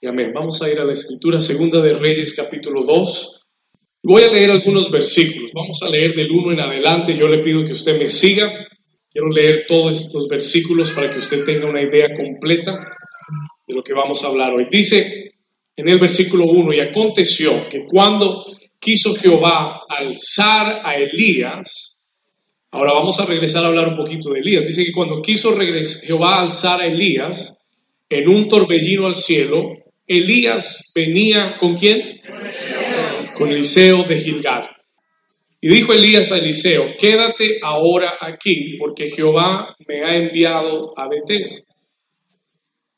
Y amén. Vamos a ir a la escritura segunda de Reyes capítulo 2. Voy a leer algunos versículos. Vamos a leer del 1 en adelante. Yo le pido que usted me siga. Quiero leer todos estos versículos para que usted tenga una idea completa de lo que vamos a hablar hoy. Dice en el versículo 1, y aconteció que cuando quiso Jehová alzar a Elías, ahora vamos a regresar a hablar un poquito de Elías, dice que cuando quiso Jehová alzar a Elías en un torbellino al cielo, Elías venía con quién? Con Eliseo de Gilgal. Y dijo Elías a Eliseo, quédate ahora aquí, porque Jehová me ha enviado a Betel.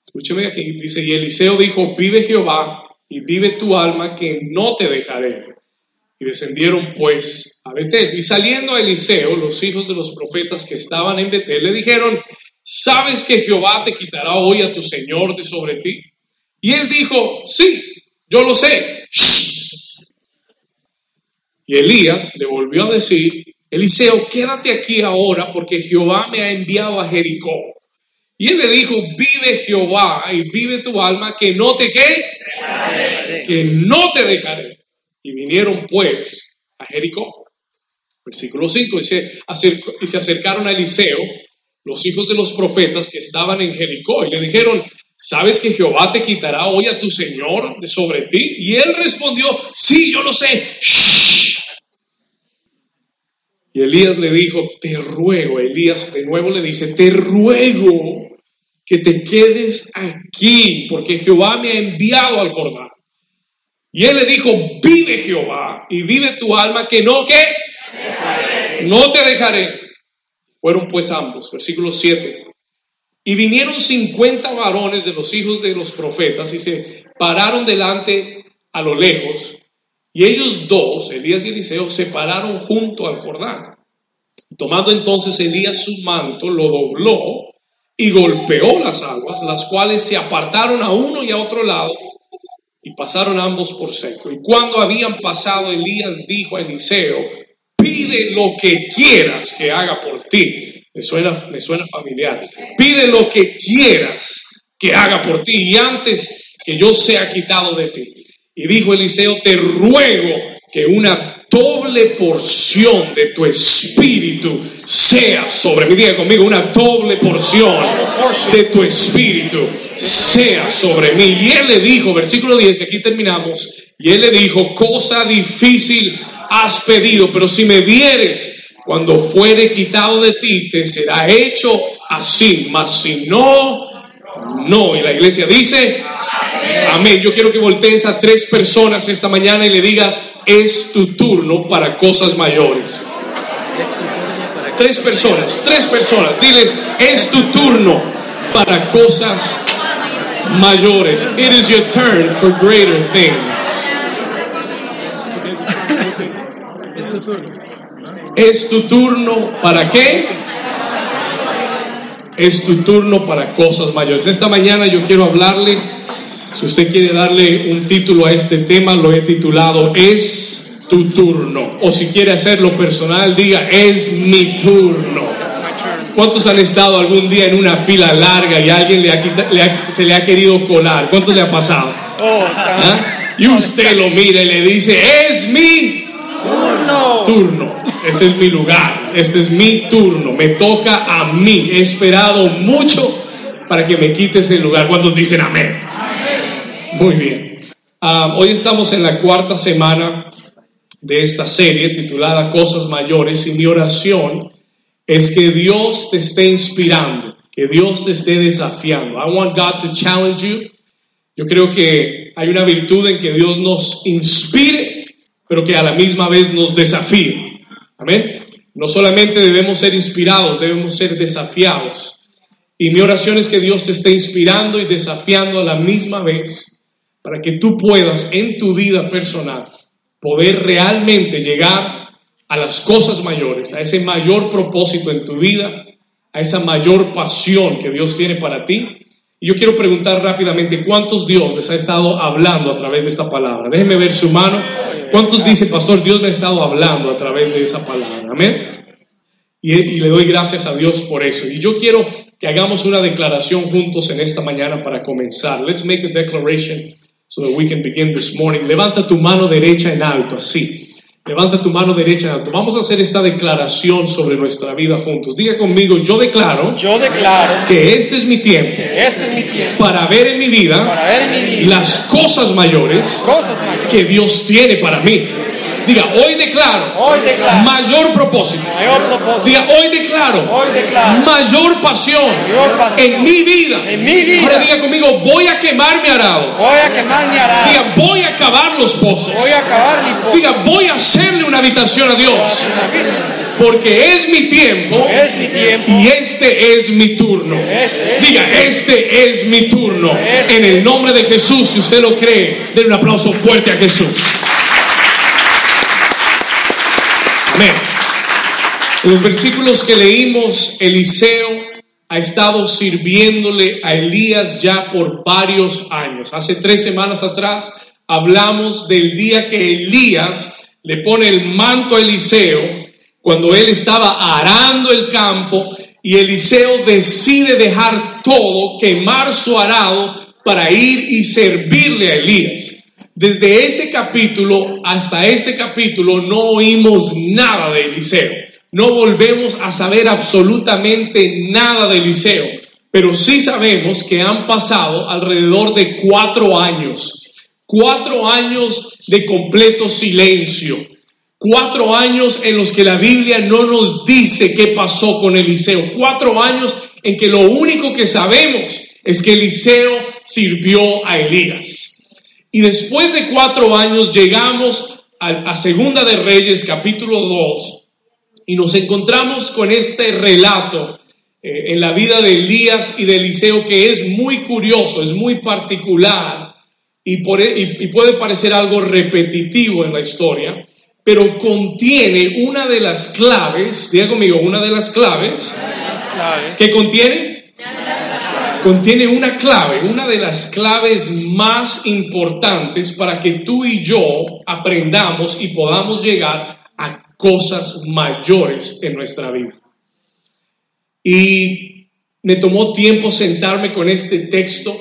Escúcheme aquí, dice, y Eliseo dijo, vive Jehová y vive tu alma, que no te dejaré. Y descendieron pues a Betel. Y saliendo a Eliseo, los hijos de los profetas que estaban en Betel le dijeron, ¿sabes que Jehová te quitará hoy a tu Señor de sobre ti? Y él dijo, sí, yo lo sé. Y Elías le volvió a decir, Eliseo, quédate aquí ahora porque Jehová me ha enviado a Jericó. Y él le dijo, vive Jehová y vive tu alma, que no te quede, que no te dejaré. Y vinieron pues a Jericó. Versículo 5, y se, y se acercaron a Eliseo, los hijos de los profetas que estaban en Jericó, y le dijeron, ¿sabes que Jehová te quitará hoy a tu Señor de sobre ti? Y él respondió, sí, yo lo sé. Y Elías le dijo, te ruego, Elías de nuevo le dice, te ruego que te quedes aquí, porque Jehová me ha enviado al Jordán. Y él le dijo, vive Jehová y vive tu alma, que no, que no te dejaré. Fueron pues ambos, versículo 7. Y vinieron 50 varones de los hijos de los profetas y se pararon delante a lo lejos. Y ellos dos, Elías y Eliseo, se pararon junto al Jordán. Tomando entonces Elías su manto, lo dobló y golpeó las aguas, las cuales se apartaron a uno y a otro lado y pasaron ambos por seco. Y cuando habían pasado, Elías dijo a Eliseo, pide lo que quieras que haga por ti. Me suena, me suena familiar. Pide lo que quieras que haga por ti y antes que yo sea quitado de ti. Y dijo Eliseo, te ruego que una doble porción de tu espíritu sea sobre mí. Diga conmigo, una doble porción de tu espíritu sea sobre mí. Y él le dijo, versículo 10, aquí terminamos, y él le dijo, cosa difícil has pedido, pero si me vieres cuando fuere quitado de ti, te será hecho así, mas si no, no. Y la iglesia dice, Amén. Yo quiero que voltees a tres personas esta mañana y le digas, es tu turno para cosas mayores. Tres personas, tres personas. Diles, es tu turno para cosas mayores. It is your turn for greater things. Es tu turno para qué? Es tu turno para cosas mayores. Esta mañana yo quiero hablarle si usted quiere darle un título a este tema, lo he titulado Es tu turno. O si quiere hacerlo personal, diga Es mi turno. ¿Cuántos han estado algún día en una fila larga y alguien le se le ha querido colar? ¿Cuántos le ha pasado? ¿Ah? Y usted lo mira y le dice, es mi turno. turno. Este es mi lugar, este es mi turno, me toca a mí. He esperado mucho para que me quites el lugar. ¿Cuántos dicen amén? Muy bien. Ah, hoy estamos en la cuarta semana de esta serie titulada Cosas Mayores y mi oración es que Dios te esté inspirando, que Dios te esté desafiando. I want God to challenge you. Yo creo que hay una virtud en que Dios nos inspire, pero que a la misma vez nos desafíe. Amén. No solamente debemos ser inspirados, debemos ser desafiados. Y mi oración es que Dios te esté inspirando y desafiando a la misma vez para que tú puedas en tu vida personal poder realmente llegar a las cosas mayores, a ese mayor propósito en tu vida, a esa mayor pasión que Dios tiene para ti. Y yo quiero preguntar rápidamente, ¿cuántos Dios les ha estado hablando a través de esta palabra? Déjenme ver su mano. ¿Cuántos dice, pastor, Dios me ha estado hablando a través de esa palabra? Amén. Y, y le doy gracias a Dios por eso. Y yo quiero que hagamos una declaración juntos en esta mañana para comenzar. Let's make a declaration so that we can begin this morning. Levanta tu mano derecha en alto, así. Levanta tu mano derecha en alto. Vamos a hacer esta declaración sobre nuestra vida juntos. Diga conmigo, yo declaro Yo declaro que este es mi tiempo este es mi tiempo para ver en mi vida para ver en mi vida las cosas mayores cosas mayores. Que Dios tiene para mí. Diga, hoy declaro Hoy declaro mayor propósito. mayor propósito. Diga, hoy declaro Hoy declaro mayor pasión mayor pasión en mi vida. en mi vida. Ahora diga conmigo, voy a quemar mi arado. Voy a quemar mi arado. Diga, voy a cavar los pozos. Voy a acabar mi pozo. Diga, voy a hacerle una habitación a Dios. Porque es mi tiempo Es mi tiempo. y este es mi turno. Este es Diga, este es mi turno. Este. En el nombre de Jesús, si usted lo cree, denle un aplauso fuerte a Jesús. Amén. En los versículos que leímos, Eliseo ha estado sirviéndole a Elías ya por varios años. Hace tres semanas atrás hablamos del día que Elías le pone el manto a Eliseo cuando él estaba arando el campo y Eliseo decide dejar todo, quemar su arado para ir y servirle a Elías. Desde ese capítulo hasta este capítulo no oímos nada de Eliseo. No volvemos a saber absolutamente nada de Eliseo, pero sí sabemos que han pasado alrededor de cuatro años. Cuatro años de completo silencio. Cuatro años en los que la Biblia no nos dice qué pasó con Eliseo. Cuatro años en que lo único que sabemos es que Eliseo sirvió a Elías. Y después de cuatro años llegamos a, Segunda de Reyes, capítulo 2, y nos encontramos con este relato eh, en la vida de Elías y de Eliseo que es muy curioso, es muy particular y, e- puede parecer algo repetitivo en la historia, pero contiene una de las claves, diga conmigo, una de las claves Las claves. que contiene contiene una clave, una de las claves más importantes para que tú y yo aprendamos y podamos llegar a cosas mayores en nuestra vida. Y me tomó tiempo sentarme con este texto,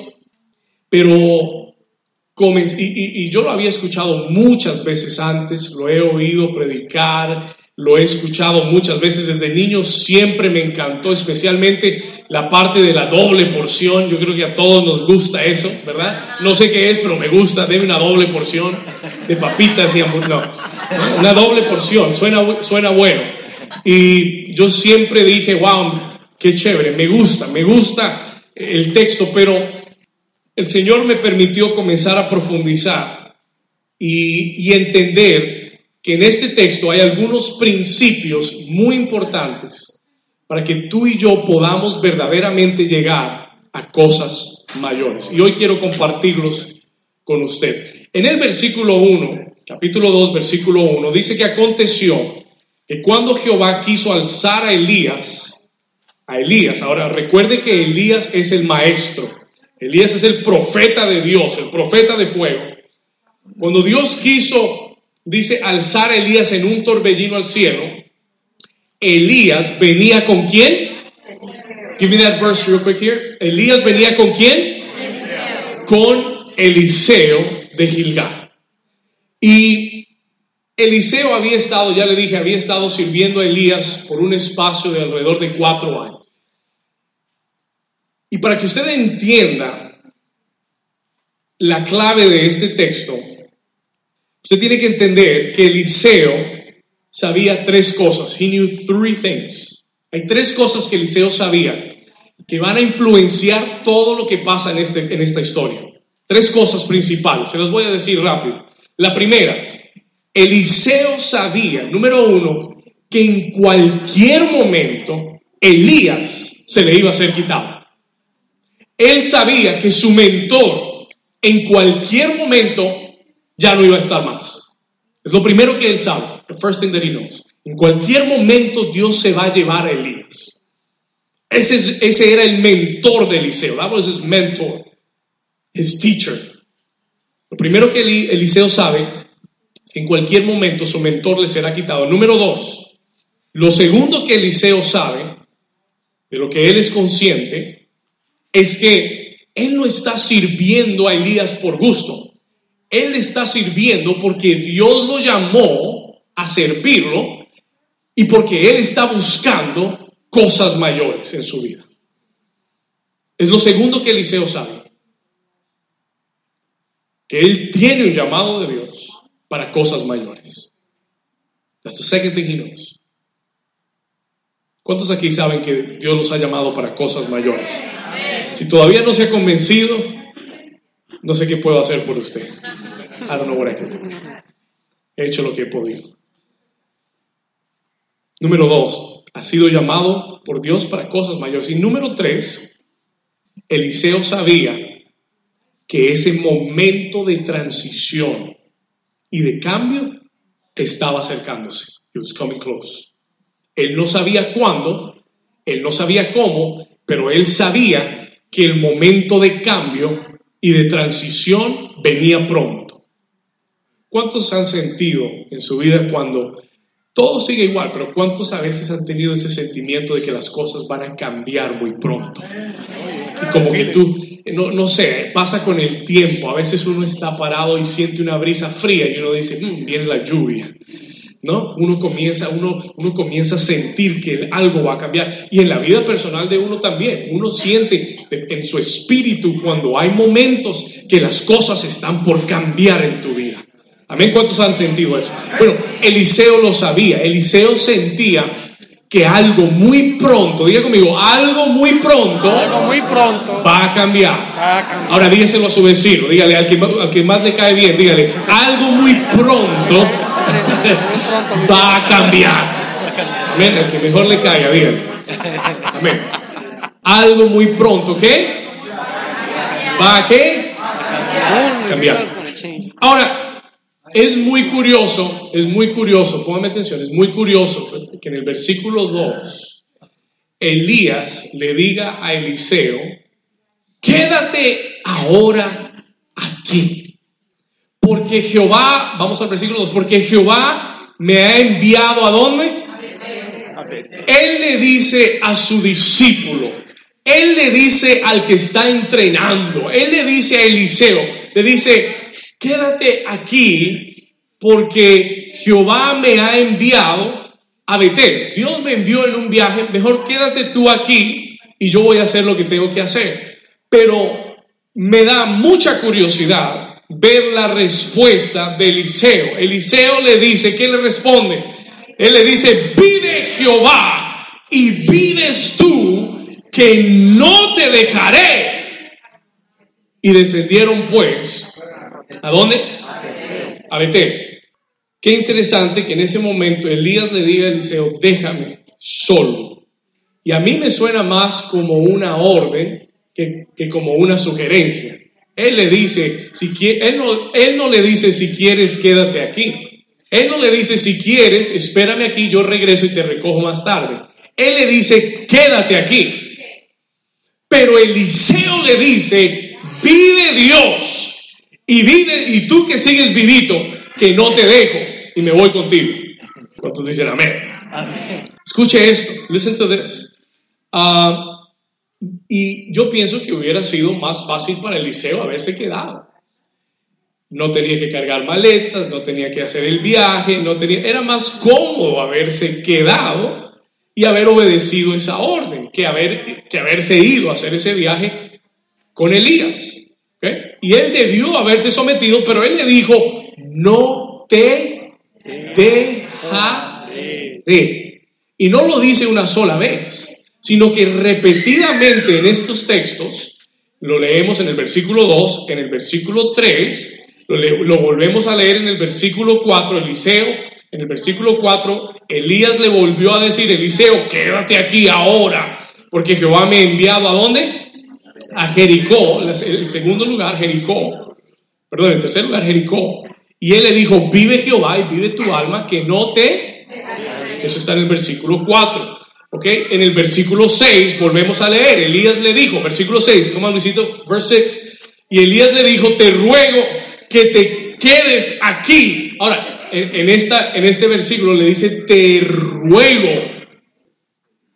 pero y, y- y yo lo había escuchado muchas veces antes, lo he oído predicar, lo he escuchado muchas veces desde niño, siempre me encantó, especialmente la parte de la doble porción, yo creo que a todos nos gusta eso, ¿verdad? No sé qué es, pero me gusta, deme una doble porción de papitas y hamburguesas, no, una doble porción, suena, suena bueno. Y yo siempre dije, wow, qué chévere, me gusta, me gusta el texto, pero el Señor me permitió comenzar a profundizar y, entender que en este texto hay algunos principios muy importantes para que tú y yo podamos verdaderamente llegar a cosas mayores. Y hoy quiero compartirlos con usted. En el versículo 1, capítulo 2, versículo 1, dice que aconteció que cuando Jehová quiso alzar a Elías, a Elías, ahora recuerde que Elías es el maestro, Elías es el profeta de Dios, el profeta de fuego. Cuando Dios quiso, dice, alzar a Elías en un torbellino al cielo, Elías venía con quién? Give me that verse real quick here. Elías venía con quién? Con Eliseo de Gilgal. Y Eliseo había estado, ya le dije, había estado sirviendo a Elías por un espacio de alrededor de cuatro años. Y para que usted entienda la clave de este texto, usted tiene que entender que Eliseo sabía tres cosas. He knew three things. Hay tres cosas que Eliseo sabía que van a influenciar todo lo que pasa en, este, en esta historia. Tres cosas principales. Se las voy a decir rápido. La primera, Eliseo sabía, número uno, que en cualquier momento Elías se le iba a ser quitado. Él sabía que su mentor en cualquier momento ya no iba a estar más. Es lo primero que él sabe. The first thing that he knows. En cualquier momento Dios se va a llevar a Elías. Ese, es- ese era el mentor de Eliseo. That was his mentor, his teacher. Lo primero que Eli- Eliseo sabe, en cualquier momento su mentor le será quitado. Número dos, lo segundo que Eliseo sabe de lo que él es consciente, es que él no está sirviendo a Elías por gusto. Él está sirviendo porque Dios lo llamó a servirlo y porque él está buscando cosas mayores en su vida. Es lo segundo que Eliseo sabe. Que él tiene un llamado de Dios para cosas mayores. That's the second thing he knows. ¿Cuántos aquí saben que Dios los ha llamado para cosas mayores? Si todavía no se ha convencido, no sé qué puedo hacer por usted. I don't know what I can do. He hecho lo que he podido. Número dos, ha sido llamado por Dios para cosas mayores. Y número tres, Eliseo sabía que ese momento de transición y de cambio estaba acercándose. It was coming close. Él no sabía cuándo, él no sabía cómo, pero él sabía que el momento de cambio y de transición venía pronto. ¿Cuántos han sentido en su vida cuando todo sigue igual, pero cuántos a veces han tenido ese sentimiento de que las cosas van a cambiar muy pronto? Y como que tú, no, no sé, pasa con el tiempo, a veces uno está parado y siente una brisa fría y uno dice, "Mm, viene la lluvia. ¿No? Uno comienza, uno, uno comienza a sentir que algo va a cambiar. Y en la vida personal de uno también, uno siente en su espíritu cuando hay momentos que las cosas están por cambiar en tu vida. Amén, ¿cuántos han sentido eso? Bueno, Eliseo lo sabía, Eliseo sentía que algo muy pronto, diga conmigo, algo muy pronto Algo muy pronto va a cambiar. va a cambiar. Ahora dígaselo a su vecino, dígale al que, al que más le cae bien, dígale, algo muy pronto va a cambiar. Amén, que mejor le caiga, dígale. Algo muy pronto, ¿qué? ¿Va a qué? Cambiar. Ahora, es muy curioso, es muy curioso, póngame atención, es muy curioso que en el versículo 2, Elías le diga a Eliseo, quédate ahora aquí. Porque Jehová, vamos al versículo 2, porque Jehová me ha enviado a dónde? Él le dice a su discípulo, él le dice al que está entrenando, él le dice a Eliseo, le dice, quédate aquí porque Jehová me ha enviado a Betel. Dios me envió en un viaje, mejor quédate tú aquí y yo voy a hacer lo que tengo que hacer. Pero me da mucha curiosidad ver la respuesta de Eliseo. Eliseo le dice, ¿qué le responde? Él le dice, vive Jehová y vives tú que no te dejaré. Y descendieron pues, ¿a dónde? A Betel. Qué interesante que en ese momento Elías le diga a Eliseo, déjame solo. Y a mí me suena más como una orden que, que como una sugerencia. Él le dice, si él, no, él no le dice si quieres quédate aquí. Él no le dice si quieres espérame aquí, yo regreso y te recojo más tarde. Él le dice quédate aquí. Pero Eliseo le dice, vive Dios y vive y tú que sigues vivito, que no te dejo y me voy contigo. ¿Cuántos dicen amén? Escuche esto, listen to this. Ah, y yo pienso que hubiera sido más fácil para Eliseo haberse quedado. No tenía que cargar maletas, no tenía que hacer el viaje, no tenía, era más cómodo haberse quedado y haber obedecido esa orden que, haber, que haberse ido a hacer ese viaje con Elías. ¿ok? Y él debió haberse sometido, pero él le dijo, no te dejaré. Y no lo dice una sola vez, sino que repetidamente en estos textos, lo leemos en el versículo 2, en el versículo 3, lo, lo volvemos a leer en el versículo 4, Eliseo, en el versículo 4, Elías le volvió a decir, Eliseo, quédate aquí ahora, porque Jehová me ha enviado a dónde? A Jericó, el segundo lugar, Jericó, perdón, el tercer lugar, Jericó. Y él le dijo, vive Jehová y vive tu alma, que no te... Eso está en el versículo 4. ¿Ok? En el versículo 6 volvemos a leer. Elías le dijo, versículo 6, ¿cómo Luisito? Verse 6. Y Elías le dijo, te ruego que te quedes aquí. Ahora, en, en esta, en este versículo le dice, te ruego.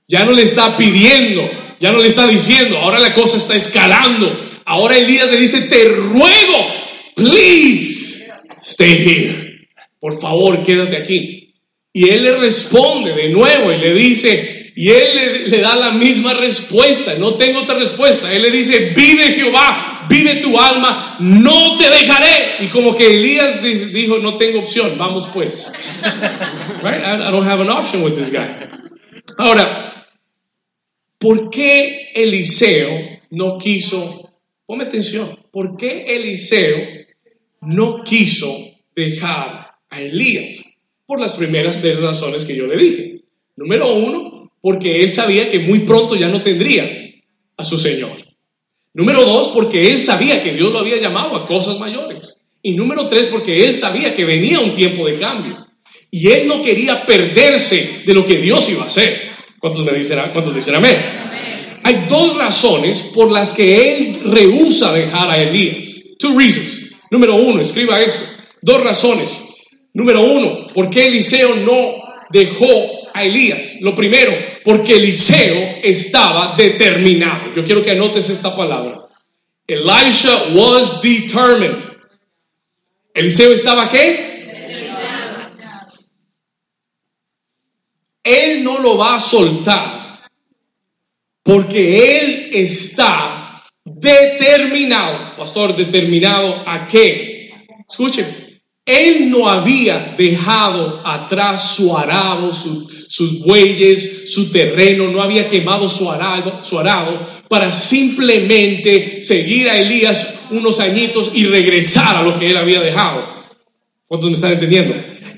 Ya no le está pidiendo, ya no le está diciendo, ahora la cosa está escalando. Ahora Elías le dice, te ruego, please, stay here. Por favor, quédate aquí. Y él le responde de nuevo y le dice, y él le, da la misma respuesta, no tengo otra respuesta. Él le dice, vive Jehová, vive tu alma, no te dejaré. Y como que Elías di- dijo, no tengo opción, vamos pues. Right? I, I don't have an option with this guy. Ahora, ¿por qué Eliseo no quiso, ponme atención, ¿por qué Eliseo no quiso dejar a Elías? Por las primeras tres razones que yo le dije. Número uno, porque él sabía que muy pronto ya no tendría a su Señor. Número dos, porque él sabía que Dios lo había llamado a cosas mayores. Y número tres, porque él sabía que venía un tiempo de cambio. Y él no quería perderse de lo que Dios iba a hacer. ¿Cuántos me dicen, cuántos dicen amén? Hay dos razones por las que él rehúsa dejar a Elías. Two reasons. Número uno, escriba esto. Dos razones. Número uno, ¿por qué Eliseo no dejó a Elías? Lo primero, porque Eliseo estaba determinado. Yo quiero que anotes esta palabra. Elisha was determined. Eliseo estaba qué? Él no lo va a soltar porque él está determinado. Pastor, determinado a qué? Escuchen, él no había dejado atrás su arado, su- sus bueyes, su terreno, no había quemado su arado, su arado para simplemente seguir a Elías unos añitos y regresar a lo que él había dejado. ¿Cuántos me están entendiendo?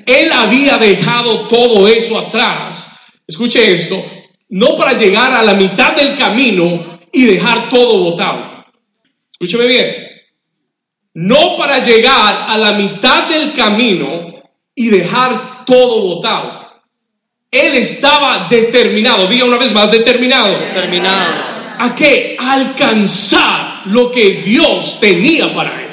Él había dejado todo eso atrás. Escuche esto, no para llegar a la mitad del camino y dejar todo botado. Escúcheme bien. No para llegar a la mitad del camino y dejar todo botado. Él estaba determinado, diga una vez más, determinado. Terminado. ¿A qué? A alcanzar lo que Dios tenía para él.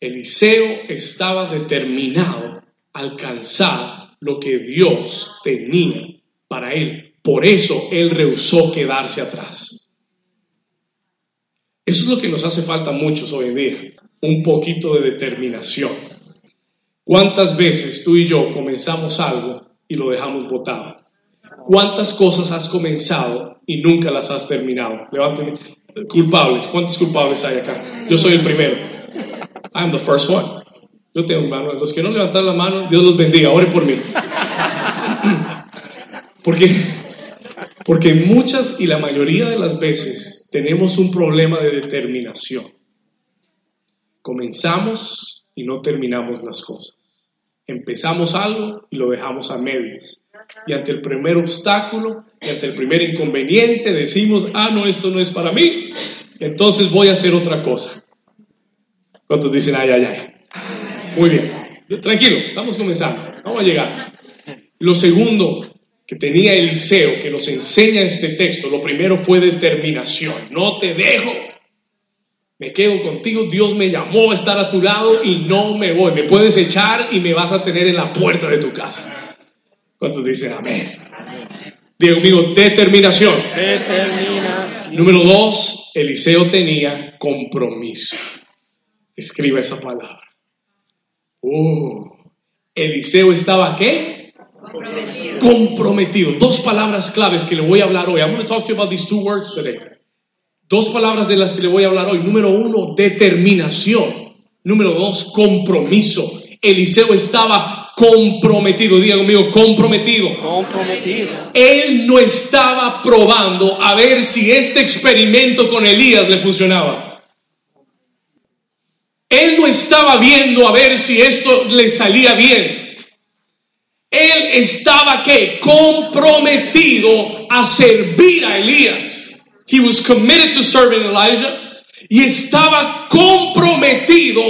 Eliseo estaba determinado a alcanzar lo que Dios tenía para él. Por eso él rehusó quedarse atrás. Eso es lo que nos hace falta a muchos hoy en día. Un poquito de determinación. ¿Cuántas veces tú y yo comenzamos algo y lo dejamos botado? ¿Cuántas cosas has comenzado y nunca las has terminado? Levanten culpables. ¿Cuántos culpables hay acá? Yo soy el primero. I'm the first one. Yo tengo mi mano. Los que no levantaron la mano, Dios los bendiga. Ore por mí. Porque, porque muchas y la mayoría de las veces tenemos un problema de determinación. Comenzamos y no terminamos las cosas. Empezamos algo y lo dejamos a medias. Y ante el primer obstáculo y ante el primer inconveniente decimos, ah, no, esto no es para mí, entonces voy a hacer otra cosa. ¿Cuántos dicen, ay, ay, ay? Muy bien. Tranquilo, estamos comenzando. Vamos a llegar. Lo segundo que tenía Eliseo, que nos enseña este texto, lo primero fue determinación. No te dejo. Me quedo contigo, Dios me llamó a estar a tu lado y no me voy. Me puedes echar y me vas a tener en la puerta de tu casa. ¿Cuántos dicen amén? Diga conmigo, determinación. Determinación. Número dos, Eliseo tenía compromiso. Escriba esa palabra. Uh, Eliseo estaba qué? Comprometido. Dos palabras claves que le voy a hablar hoy. I'm going to talk to you about these two words today. Dos palabras de las que le voy a hablar hoy. Número uno, determinación. Número dos, compromiso. Eliseo estaba comprometido. Diga conmigo, comprometido. Comprometido. Él no estaba probando a ver si este experimento con Elías le funcionaba. Él no estaba viendo a ver si esto le salía bien. Él estaba que comprometido a servir a Elías. He was committed to serving Elijah y estaba comprometido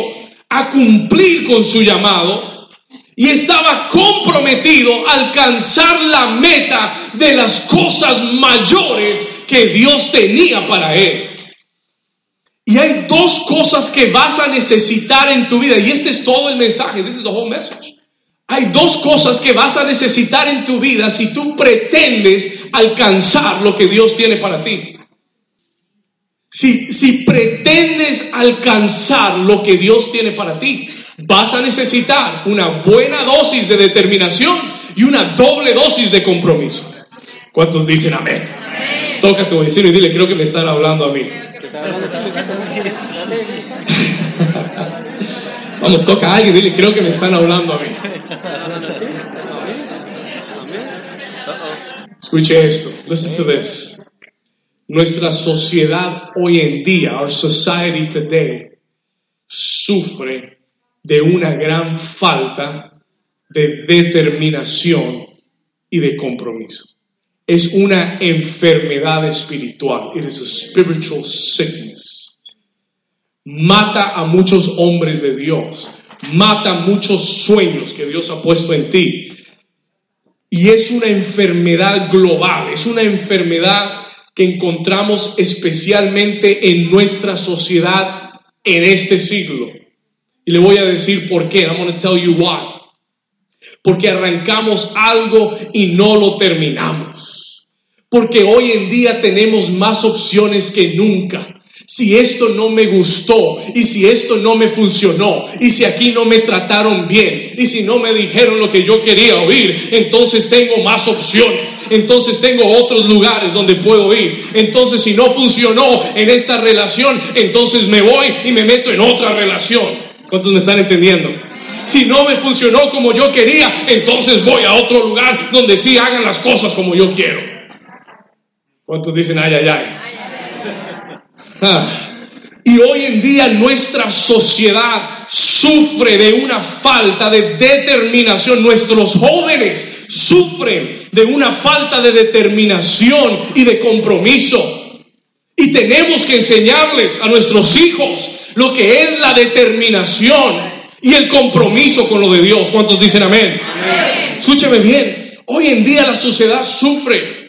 a cumplir con su llamado y estaba comprometido a alcanzar la meta de las cosas mayores que Dios tenía para él. Y hay dos cosas que vas a necesitar en tu vida y este es todo el mensaje, this is the whole message. Hay dos cosas que vas a necesitar en tu vida si tú pretendes alcanzar lo que Dios tiene para ti. Si, si pretendes alcanzar lo que Dios tiene para ti, vas a necesitar una buena dosis de determinación y una doble dosis de compromiso. ¿Cuántos dicen amén? Toca a tu vecino y dile, creo que me están hablando a mí. Vamos, toca a alguien, dile, creo que me están hablando a mí. Escuche esto. Listen to this. Nuestra sociedad hoy en día, our society today, sufre de una gran falta de determinación y de compromiso. Es una enfermedad espiritual. It is a spiritual sickness. Mata a muchos hombres de Dios. Mata muchos sueños que Dios ha puesto en ti. Y es una enfermedad global. Es una enfermedad que encontramos especialmente en nuestra sociedad en este siglo. Y le voy a decir por qué. I'm going to tell you why. Porque arrancamos algo y no lo terminamos. Porque hoy en día tenemos más opciones que nunca si esto no me gustó y si esto no me funcionó y si aquí no me trataron bien y si no me dijeron lo que yo quería oír, entonces tengo más opciones, entonces tengo otros lugares donde puedo ir. Entonces si no funcionó en esta relación, entonces me voy y me meto en otra relación. ¿Cuántos me están entendiendo? Si no me funcionó como yo quería, entonces voy a otro lugar donde sí hagan las cosas como yo quiero. ¿Cuántos dicen ay, ay, ay? Y hoy en día nuestra sociedad sufre de una falta de determinación. Nuestros jóvenes sufren de una falta de determinación y de compromiso. Y tenemos que enseñarles a nuestros hijos lo que es la determinación y el compromiso con lo de Dios. ¿Cuántos dicen amén? amén. Escúcheme bien. Hoy en día la sociedad sufre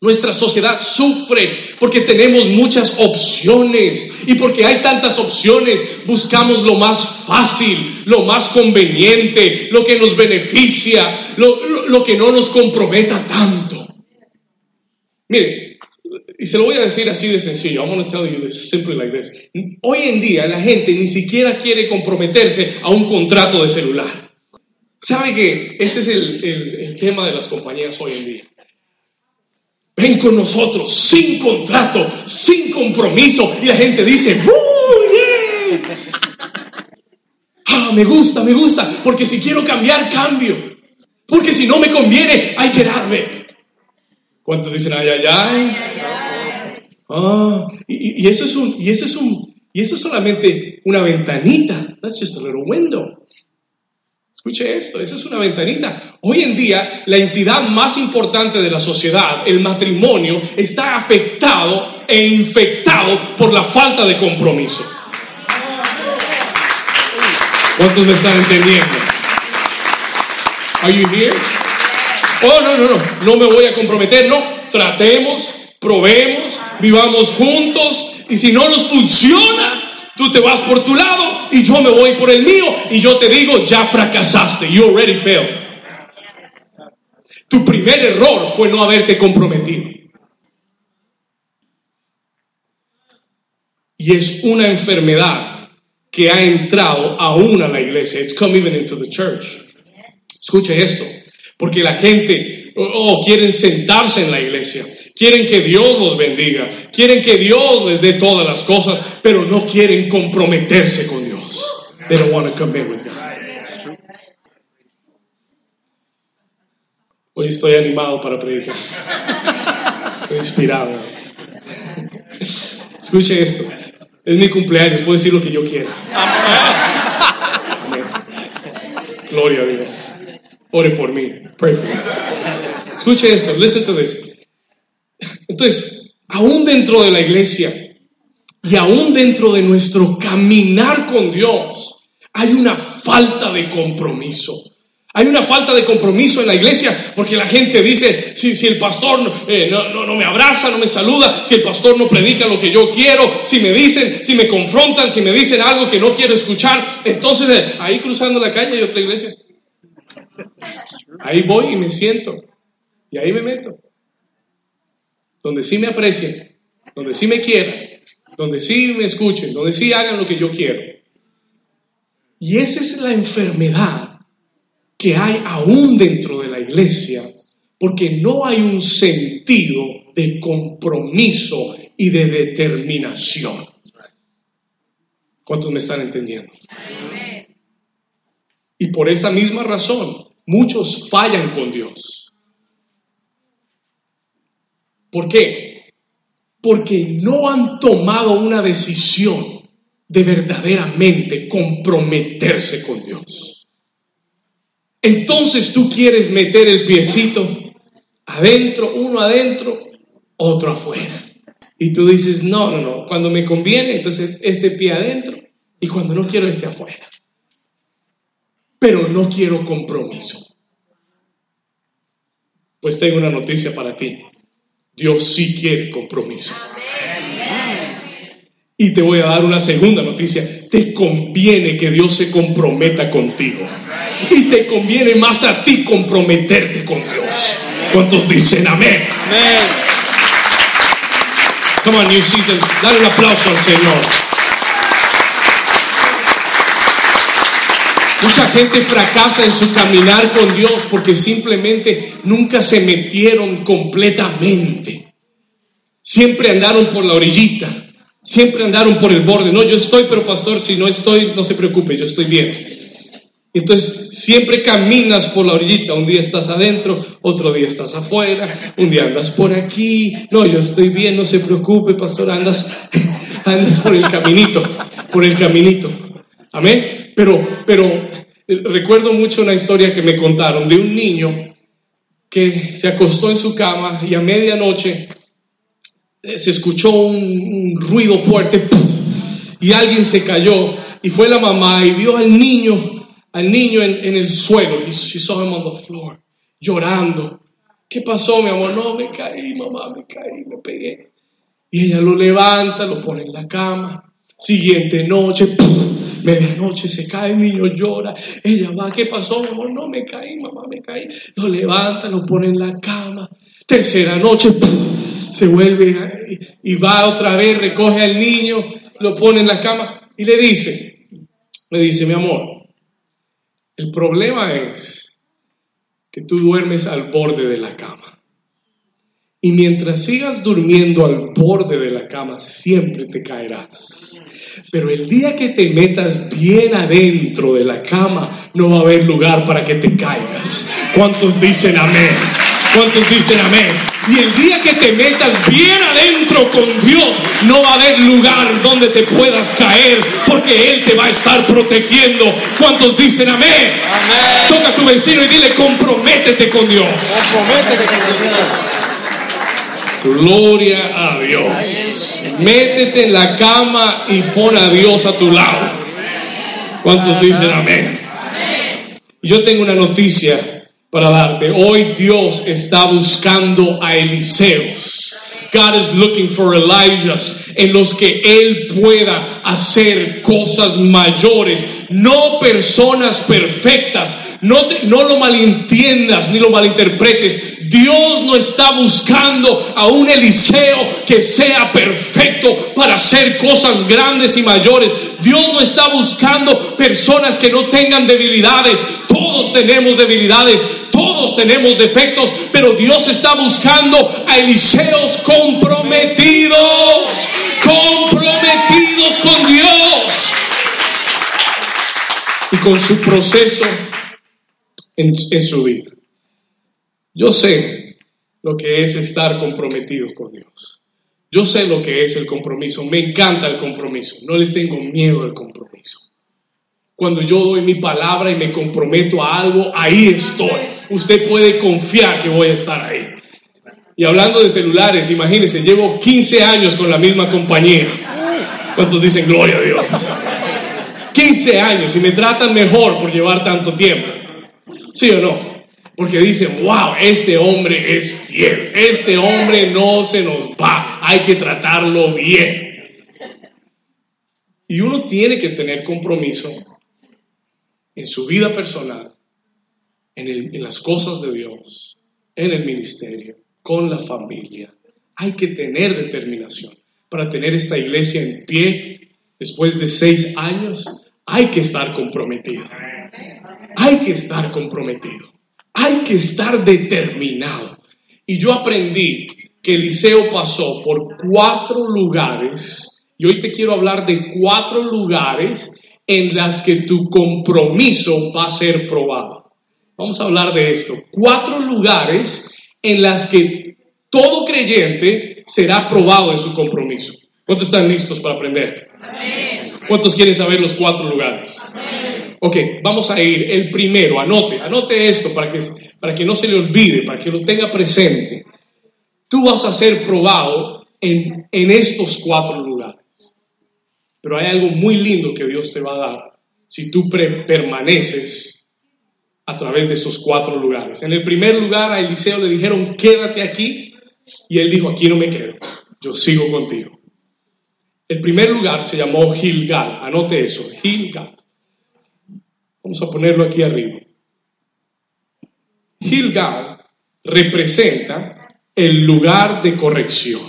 nuestra sociedad sufre porque tenemos muchas opciones y porque hay tantas opciones buscamos lo más fácil, lo más conveniente, lo que nos beneficia, lo, que no nos comprometa tanto. Mire, y se lo voy a decir así de sencillo. I'm going to tell you this simply like this. Hoy en día la gente ni siquiera quiere comprometerse a un contrato de celular. ¿Sabe que ese es el tema de las compañías hoy en día? Ven con nosotros sin contrato, sin compromiso. Y la gente dice, ¡Uh, Ah, me gusta, me gusta, porque si quiero cambiar, cambio. Porque si no me conviene, hay que darme. ¿Cuántos dicen ay, ay, ay? Ah, y, y, eso es un, y eso es un, y eso es solamente una ventanita. That's just a little window. Escuche esto, eso es una ventanita. Hoy en día, la entidad más importante de la sociedad, el matrimonio, está afectado e infectado por la falta de compromiso. ¿Cuántos me están entendiendo? Are you here? Oh, no, no, no, no me voy a comprometer, no. Tratemos, probemos, vivamos juntos y si no nos funciona, Tú te vas por tu lado y yo me voy por el mío y yo te digo, ya fracasaste, you already failed. Tu primer error fue no haberte comprometido. Y es una enfermedad que ha entrado aún a la iglesia. It's come even into the church. Escuche esto, porque la gente oh, quieren sentarse en la iglesia Quieren que Dios los bendiga, quieren que Dios les dé todas las cosas, pero no quieren comprometerse con Dios. They don't want to commit with God. Hoy estoy animado para predicar. Estoy inspirado. Escuche esto. Es mi cumpleaños, puedo decir lo que yo quiera. Gloria a Dios. Ore por mí. Pray for me. Escuche esto. Listen to this. Entonces, aún dentro de la iglesia y aún dentro de nuestro caminar con Dios, hay una falta de compromiso. Hay una falta de compromiso en la iglesia porque la gente dice, si, si el pastor eh, no, no, me abraza, no me saluda, si el pastor no predica lo que yo quiero, si me dicen, si me confrontan, si me dicen algo que no quiero escuchar, entonces eh, ahí cruzando la calle hay otra iglesia. Ahí voy y me siento. Y ahí me meto. Donde sí me aprecien, donde sí me quieran, donde sí me escuchen, donde sí hagan lo que yo quiero. Y esa es la enfermedad que hay aún dentro de la iglesia, porque no hay un sentido de compromiso y de determinación. ¿Cuántos me están entendiendo? Y por esa misma razón, muchos fallan con Dios. ¿Por qué? Porque no han tomado una decisión de verdaderamente comprometerse con Dios. Entonces tú quieres meter el piecito adentro, uno adentro, otro afuera. Y tú dices, no, no, no, cuando me conviene, entonces este pie adentro y cuando no quiero este afuera. Pero no quiero compromiso. Pues tengo una noticia para ti. Dios sí quiere compromiso. Y te voy a dar una segunda noticia. Te conviene que Dios se comprometa contigo. Y te conviene más a ti comprometerte con Dios. ¿Cuántos dicen amén? Amén. Come on, New Season. Dale un aplauso al Señor. Mucha gente fracasa en su caminar con Dios porque simplemente nunca se metieron completamente. Siempre andaron por la orillita, siempre andaron por el borde. No, yo estoy, pero pastor, si no estoy, no se preocupe, yo estoy bien. Entonces, siempre caminas por la orillita. Un día estás adentro, otro día estás afuera, un día andas por aquí. No, yo estoy bien, no se preocupe, pastor, andas, andas por el caminito, por el caminito. Amén. Pero, pero eh, recuerdo mucho una historia que me contaron de un niño que se acostó en su cama y a medianoche eh, se escuchó un, ruido fuerte y alguien se cayó y fue la mamá y vio al niño, al niño en, el suelo. Y she saw him on the floor, llorando. ¿Qué pasó, mi amor? No, me caí, mamá, me caí, me pegué. Y ella lo levanta, lo pone en la cama. Siguiente noche, Medianoche se cae, el niño llora. Ella va, ¿qué pasó, amor? No me caí, mamá, me caí. Lo levanta, lo pone en la cama. Tercera noche, se vuelve y va otra vez, recoge al niño, lo pone en la cama y le dice, le dice, mi amor, el problema es que tú duermes al borde de la cama. Y mientras sigas durmiendo al borde de la cama, siempre te caerás. Pero el día que te metas bien adentro de la cama, no va a haber lugar para que te caigas. ¿Cuántos dicen amén? ¿Cuántos dicen amén? Y el día que te metas bien adentro con Dios, no va a haber lugar donde te puedas caer, porque Él te va a estar protegiendo. ¿Cuántos dicen amén? Amén. Toca a tu vecino y dile, comprométete con Dios. Comprométete con Dios. Gloria a Dios. Métete en la cama y pon a Dios a tu lado. ¿Cuántos dicen amén? Yo tengo una noticia para darte. Hoy Dios está buscando a Eliseos. God is looking for Elijahs en los que Él pueda hacer cosas mayores, no personas perfectas. No, no lo malentiendas ni lo malinterpretes. Dios no está buscando a un Eliseo que sea perfecto para hacer cosas grandes y mayores. Dios no está buscando personas que no tengan debilidades. Todos tenemos debilidades, todos tenemos defectos, pero Dios está buscando a Eliseos comprometidos, comprometidos con Dios y con su proceso en, en su vida. Yo sé lo que es estar comprometido con Dios. Yo sé lo que es el compromiso. Me encanta el compromiso. No le tengo miedo al compromiso. Cuando yo doy mi palabra y me comprometo a algo, ahí estoy. Usted puede confiar que voy a estar ahí. Y hablando de celulares, imagínense, llevo 15 años con la misma compañía. ¿Cuántos dicen gloria a Dios? 15 años y me tratan mejor por llevar tanto tiempo. ¿Sí o no? Porque dicen, wow, este hombre es fiel, este hombre no se nos va, hay que tratarlo bien. Y uno tiene que tener compromiso en su vida personal, en, el- en las cosas de Dios, en el ministerio, con la familia. Hay que tener determinación para tener esta iglesia en pie después de seis años. Hay que estar comprometido. Hay que estar comprometido. Hay que estar determinado. Y yo aprendí que Eliseo pasó por cuatro lugares. Y hoy te quiero hablar de cuatro lugares en las que tu compromiso va a ser probado. Vamos a hablar de esto. Cuatro lugares en las que todo creyente será probado en su compromiso. ¿Cuántos están listos para aprender? ¿Cuántos quieren saber los cuatro lugares? Ok, vamos a ir. El primero, anote, anote esto para que, para que no se le olvide, para que lo tenga presente. Tú vas a ser probado en, en estos cuatro lugares. Pero hay algo muy lindo que Dios te va a dar si tú permaneces a través de esos cuatro lugares. En el primer lugar a Eliseo le dijeron, quédate aquí. Y él dijo, aquí no me quedo, yo sigo contigo. El primer lugar se llamó Gilgal, anote eso, Gilgal. Vamos a ponerlo aquí arriba. Gilgal representa el lugar de corrección,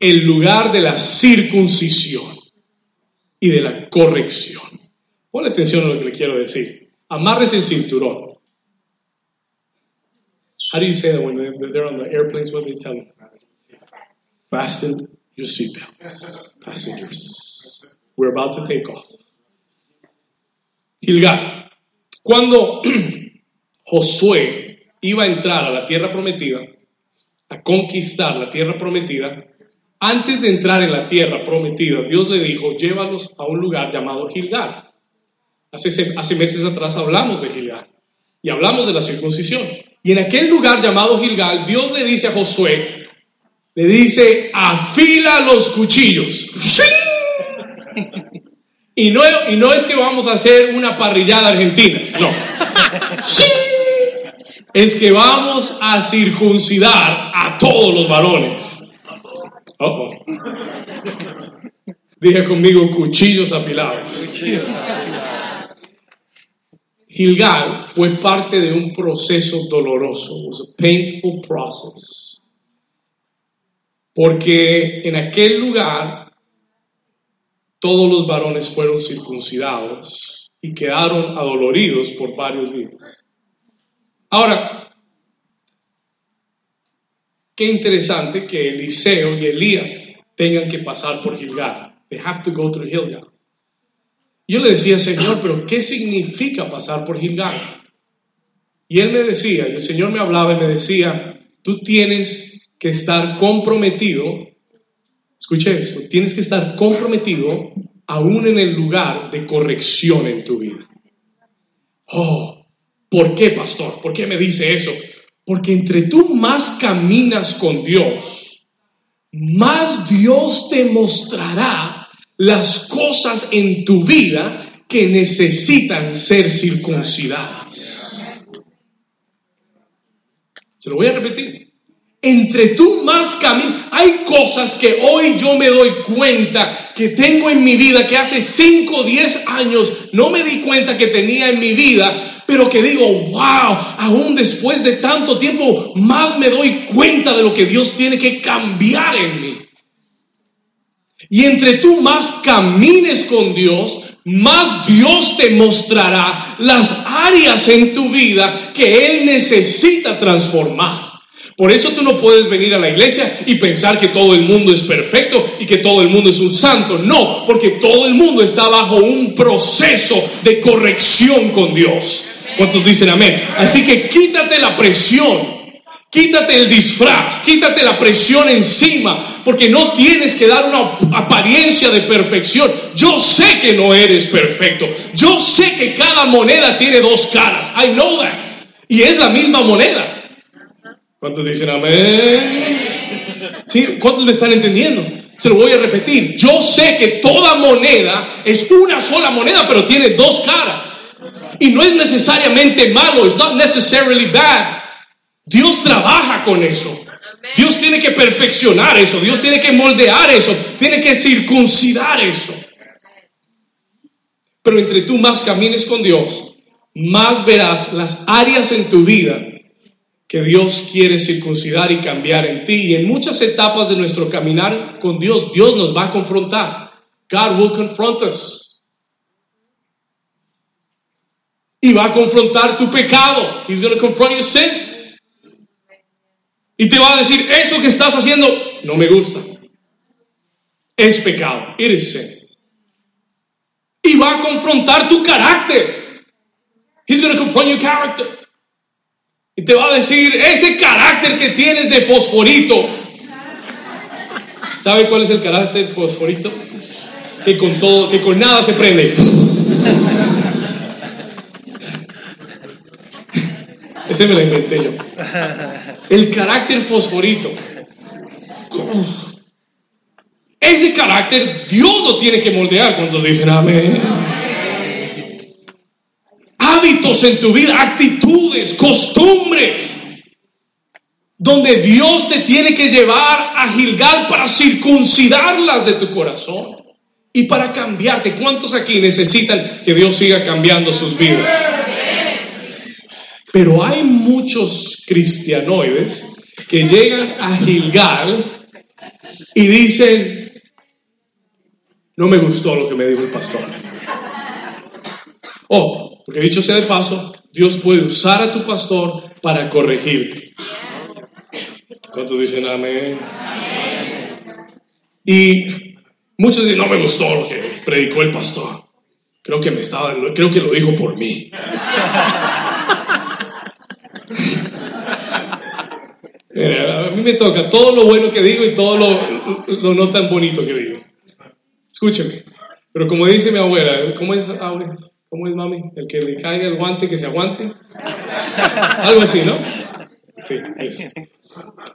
el lugar de la circuncisión y de la corrección. Ponle atención a lo que le quiero decir. Amarres el cinturón. How do you say that when they're on the airplanes? What do they tell them? Fasten your seatbelts. Passengers. We're about to take off. Gilgal. Cuando Josué iba a entrar a la tierra prometida, a conquistar la tierra prometida, antes de entrar en la tierra prometida, Dios le dijo, llévalos a un lugar llamado Gilgal. Hace, meses atrás hablamos de Gilgal y hablamos de la circuncisión. Y en aquel lugar llamado Gilgal, Dios le dice a Josué, le dice, afila los cuchillos. Y no, y no es que vamos a hacer una parrillada argentina, no. Es que vamos a circuncidar a todos los varones. Uh-oh. Dije conmigo cuchillos afilados. Gilgal fue parte de un proceso doloroso. It was a painful process. Porque en aquel lugar todos los varones fueron circuncidados y quedaron adoloridos por varios días. Ahora, qué interesante que Eliseo y Elías tengan que pasar por Gilgal. They have to go through Gilgal. Yo le decía, Señor, pero ¿qué significa pasar por Gilgal? Y él me decía, y el Señor me hablaba y me decía, tú tienes que estar comprometido, escuche esto, tienes que estar comprometido aún en el lugar de corrección en tu vida. Oh, ¿por qué, pastor? ¿Por qué me dice eso? Porque entre tú más caminas con Dios, más Dios te mostrará las cosas en tu vida que necesitan ser circuncidadas. Se lo voy a repetir. Entre tú más caminas, hay cosas que hoy yo me doy cuenta que tengo en mi vida, que hace 5 o 10 años no me di cuenta que tenía en mi vida, pero que digo, wow, aún después de tanto tiempo, más me doy cuenta de lo que Dios tiene que cambiar en mí. Y entre tú más camines con Dios, más Dios te mostrará las áreas en tu vida que Él necesita transformar. Por eso tú no puedes venir a la iglesia y pensar que todo el mundo es perfecto y que todo el mundo es un santo. No, porque todo el mundo está bajo un proceso de corrección con Dios. ¿Cuántos dicen amén? Así que quítate la presión. Quítate el disfraz, quítate la presión encima, porque no tienes que dar una apariencia de perfección. Yo sé que no eres perfecto. Yo sé que cada moneda tiene dos caras. I know that. Y es la misma moneda. ¿Cuántos dicen amén? ¿Sí? ¿Cuántos me están entendiendo? Se lo voy a repetir. Yo sé que toda moneda es una sola moneda, pero tiene dos caras. Y no es necesariamente malo. It's not necessarily bad. Dios trabaja con eso. Dios tiene que perfeccionar eso. Dios tiene que moldear eso. Tiene que circuncidar eso. Pero entre tú más camines con Dios, más verás las áreas en tu vida que Dios quiere circuncidar y cambiar en ti. Y en muchas etapas de nuestro caminar con Dios, Dios nos va a confrontar. God will confront us. Y va a confrontar tu pecado. He's going to confront your sin. Y te va a decir, eso que estás haciendo no me gusta. Es pecado. It is sin. Y va a confrontar tu carácter. He's going to confront your character. Y te va a decir, ese carácter que tienes de fosforito. ¿Sabe cuál es el carácter de fosforito? Que con todo, que con nada se prende. Ese me lo inventé yo. El carácter fosforito. Ese carácter Dios lo tiene que moldear. cuando dicen amén? Hábitos en tu vida, actitudes, costumbres. Donde Dios te tiene que llevar a Gilgal para circuncidarlas de tu corazón y para cambiarte. ¿Cuántos aquí necesitan que Dios siga cambiando sus vidas? Pero hay muchos cristianoides que llegan a Gilgal y dicen, no me gustó lo que me dijo el pastor. Oh, porque dicho sea de paso, Dios puede usar a tu pastor para corregirte. ¿Cuántos dicen amén? Y muchos dicen, no me gustó lo que predicó el pastor. Creo que me estaba, creo que lo dijo por mí. a mí me toca todo lo bueno que digo y todo lo, no tan bonito que digo. Escúcheme. Pero como dice mi abuela, ¿cómo es, ¿cómo es mami? El que le caiga el guante, que se aguante. Algo así, ¿no? Sí,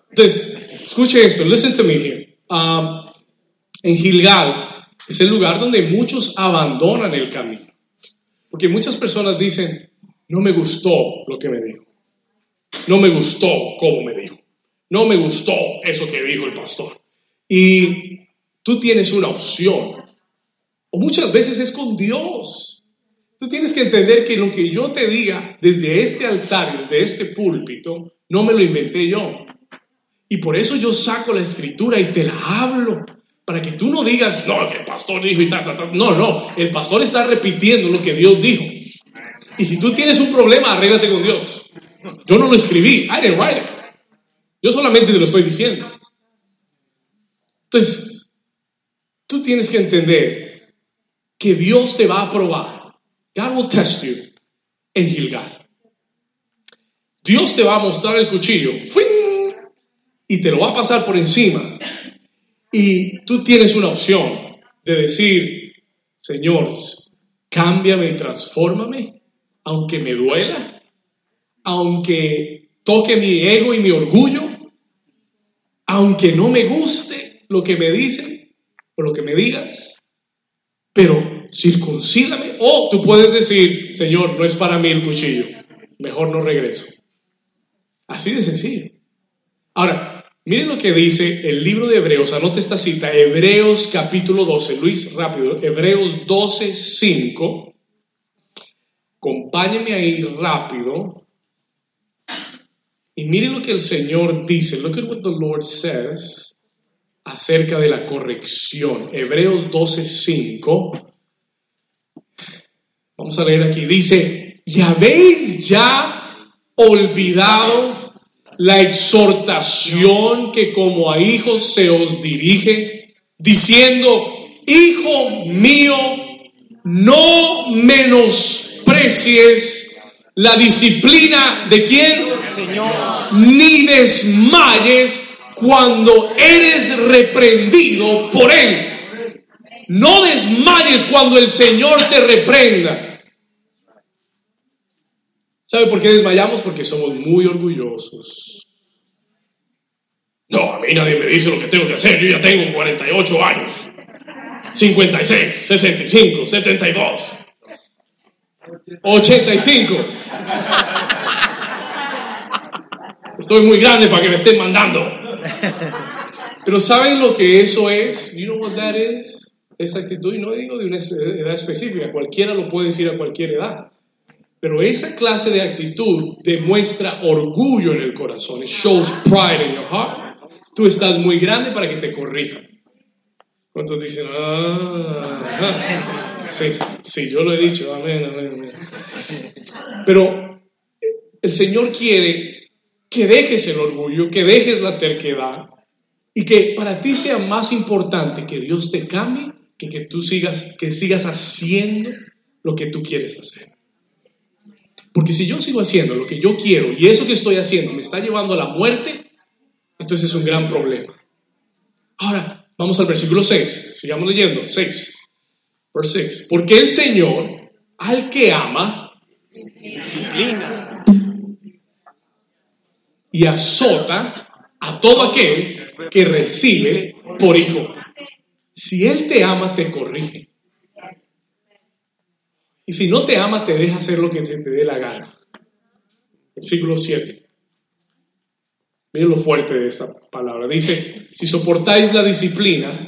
Entonces, escuche esto, listen to me here. Um, en Gilgal es el lugar donde muchos abandonan el camino. Porque muchas personas dicen, no me gustó lo que me dijo. No me gustó cómo me dijo. No me gustó eso que dijo el pastor. Y tú tienes una opción. O muchas veces es con Dios. Tú tienes que entender que lo que yo te diga desde este altar, desde este púlpito, no me lo inventé yo. Y por eso yo saco la escritura y te la hablo. Para que tú no digas, no, que el pastor dijo y tal, tal, tal. No, no. El pastor está repitiendo lo que Dios dijo. Y si tú tienes un problema, arréglate con Dios. Yo no lo escribí. I didn't write it. Yo solamente te lo estoy diciendo. Entonces, tú tienes que entender que Dios te va a probar. God will test you en Gilgal. Dios te va a mostrar el cuchillo y te lo va a pasar por encima. Y tú tienes una opción de decir, Señor, cámbiame y transfórmame, aunque me duela, aunque toque mi ego y mi orgullo, aunque no me guste lo que me dicen o lo que me digas, pero circuncídame. O tú puedes decir, Señor, no es para mí el cuchillo, mejor no regreso. Así de sencillo. Ahora, miren lo que dice el libro de Hebreos, anote esta cita, Hebreos capítulo 12, Luis, rápido, Hebreos 12, 5. Acompáñeme ahí rápido. Y mire lo que el Señor dice, look at what the Lord says acerca de la corrección. Hebreos 12:5. Vamos a leer aquí. Dice, ¿y habéis ya olvidado la exhortación que como a hijos se os dirige, diciendo, Hijo mío, no menosprecies la disciplina de quién? Señor. Ni desmayes cuando eres reprendido por Él. No desmayes cuando el Señor te reprenda. ¿Sabe por qué desmayamos? Porque somos muy orgullosos. No, a mí nadie me dice lo que tengo que hacer. Yo ya tengo 48 años. 56, 65, 72. 85. Estoy muy grande para que me estén mandando. Pero ¿saben lo que eso es? You know what that is? Esa actitud, y no digo de una edad específica, cualquiera lo puede decir a cualquier edad. Pero esa clase de actitud demuestra orgullo en el corazón. It shows pride in your heart. Tú estás muy grande para que te corrijan. ¿Cuántos dicen? Ah, sí, sí, yo lo he dicho. Amén, amén, amén. Pero el Señor quiere que dejes el orgullo, que dejes la terquedad y que para ti sea más importante que Dios te cambie que que tú sigas, que sigas haciendo lo que tú quieres hacer. Porque si yo sigo haciendo lo que yo quiero y eso que estoy haciendo me está llevando a la muerte, entonces es un gran problema. Ahora, vamos al versículo 6. Sigamos leyendo. 6. Verse 6. Porque el Señor, al que ama, Disciplina. y azota a todo aquel que recibe por hijo. Si Él te ama, te corrige. Y si no te ama, te deja hacer lo que te dé la gana. Versículo 7. Miren lo fuerte de esta palabra. Dice, si soportáis la disciplina,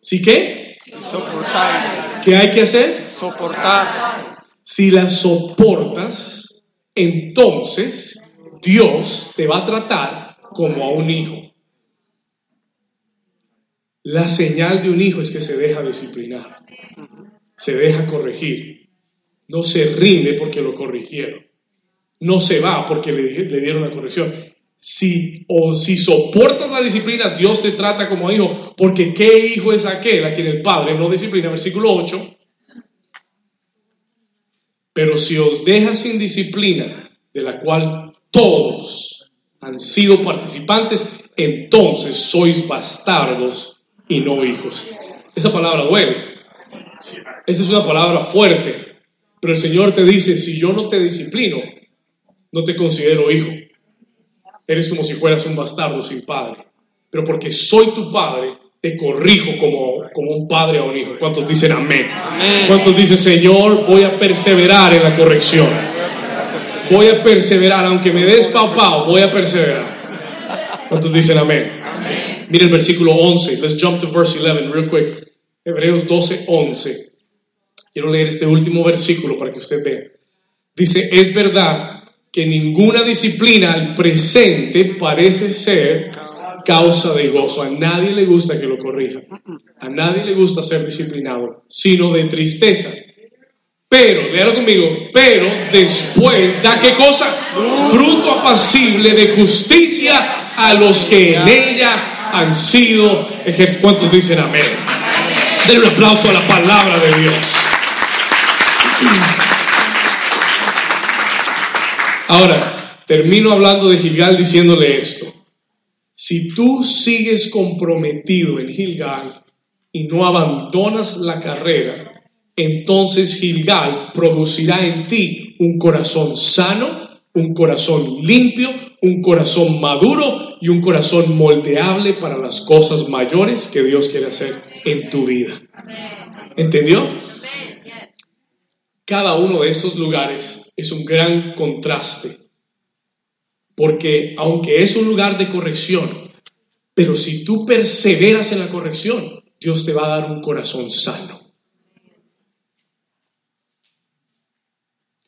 ¿sí qué? Soportáis. ¿Qué hay que hacer? Soportar. Si la soportas, entonces Dios te va a tratar como a un hijo. La señal de un hijo es que se deja disciplinar, se deja corregir, no se rinde porque lo corrigieron, no se va porque le, dieron la corrección. Si, o si soportas la disciplina, Dios te trata como hijo, porque ¿qué hijo es aquel a quien el padre no disciplina? Versículo 8. Pero si os deja sin disciplina, de la cual todos han sido participantes, entonces sois bastardos y no hijos. Esa palabra duele. Esa es una palabra fuerte. Pero el Señor te dice, si yo no te disciplino, no te considero hijo. Eres como si fueras un bastardo sin padre. Pero porque soy tu padre, te corrijo como, como un padre a un hijo. ¿Cuántos dicen amén? Amén. ¿Cuántos dicen, Señor, voy a perseverar en la corrección? Voy a perseverar, aunque me des pao, voy a perseverar. ¿Cuántos dicen amén? Mira el versículo 11. Let's jump to verse 11 real quick. Hebreos 12, 11. Quiero leer este último versículo para que usted vea. Dice, es verdad que ninguna disciplina al presente parece ser causa de gozo. A nadie le gusta que lo corrijan. A nadie le gusta ser disciplinado, sino de tristeza. Pero, léalo conmigo, pero después da qué cosa? Fruto apacible de justicia a los que en ella han sido ejercidos. ¿Cuántos dicen amén? Denle un aplauso a la palabra de Dios. Ahora, termino hablando de Gilgal diciéndole esto. Si tú sigues comprometido en Gilgal y no abandonas la carrera, entonces Gilgal producirá en ti un corazón sano, un corazón limpio, un corazón maduro y un corazón moldeable para las cosas mayores que Dios quiere hacer en tu vida. ¿Entendió? Cada uno de estos lugares es un gran contraste, porque aunque es un lugar de corrección, pero si tú perseveras en la corrección, Dios te va a dar un corazón sano.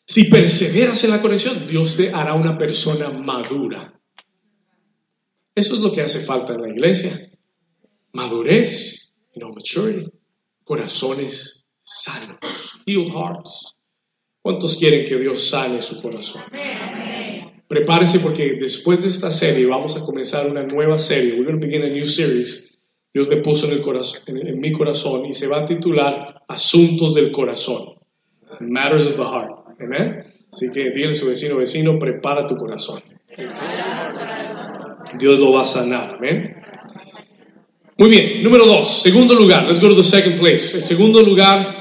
Si perseveras en la corrección, Dios te hará una persona madura. Eso es lo que hace falta en la iglesia. Madurez, know, maturity, corazones sanos, healed hearts. ¿Cuántos quieren que Dios sane su corazón? Prepárese porque después de esta serie vamos a comenzar una nueva serie. We're going to begin a new series. Dios me puso en, el corazón, en, mi corazón y se va a titular Asuntos del Corazón. Matters of the Heart. Amén. Así que dígale a su vecino, vecino, prepara tu corazón. Dios lo va a sanar. Amén. Muy bien, número dos, segundo lugar. Let's go to the second place. El segundo lugar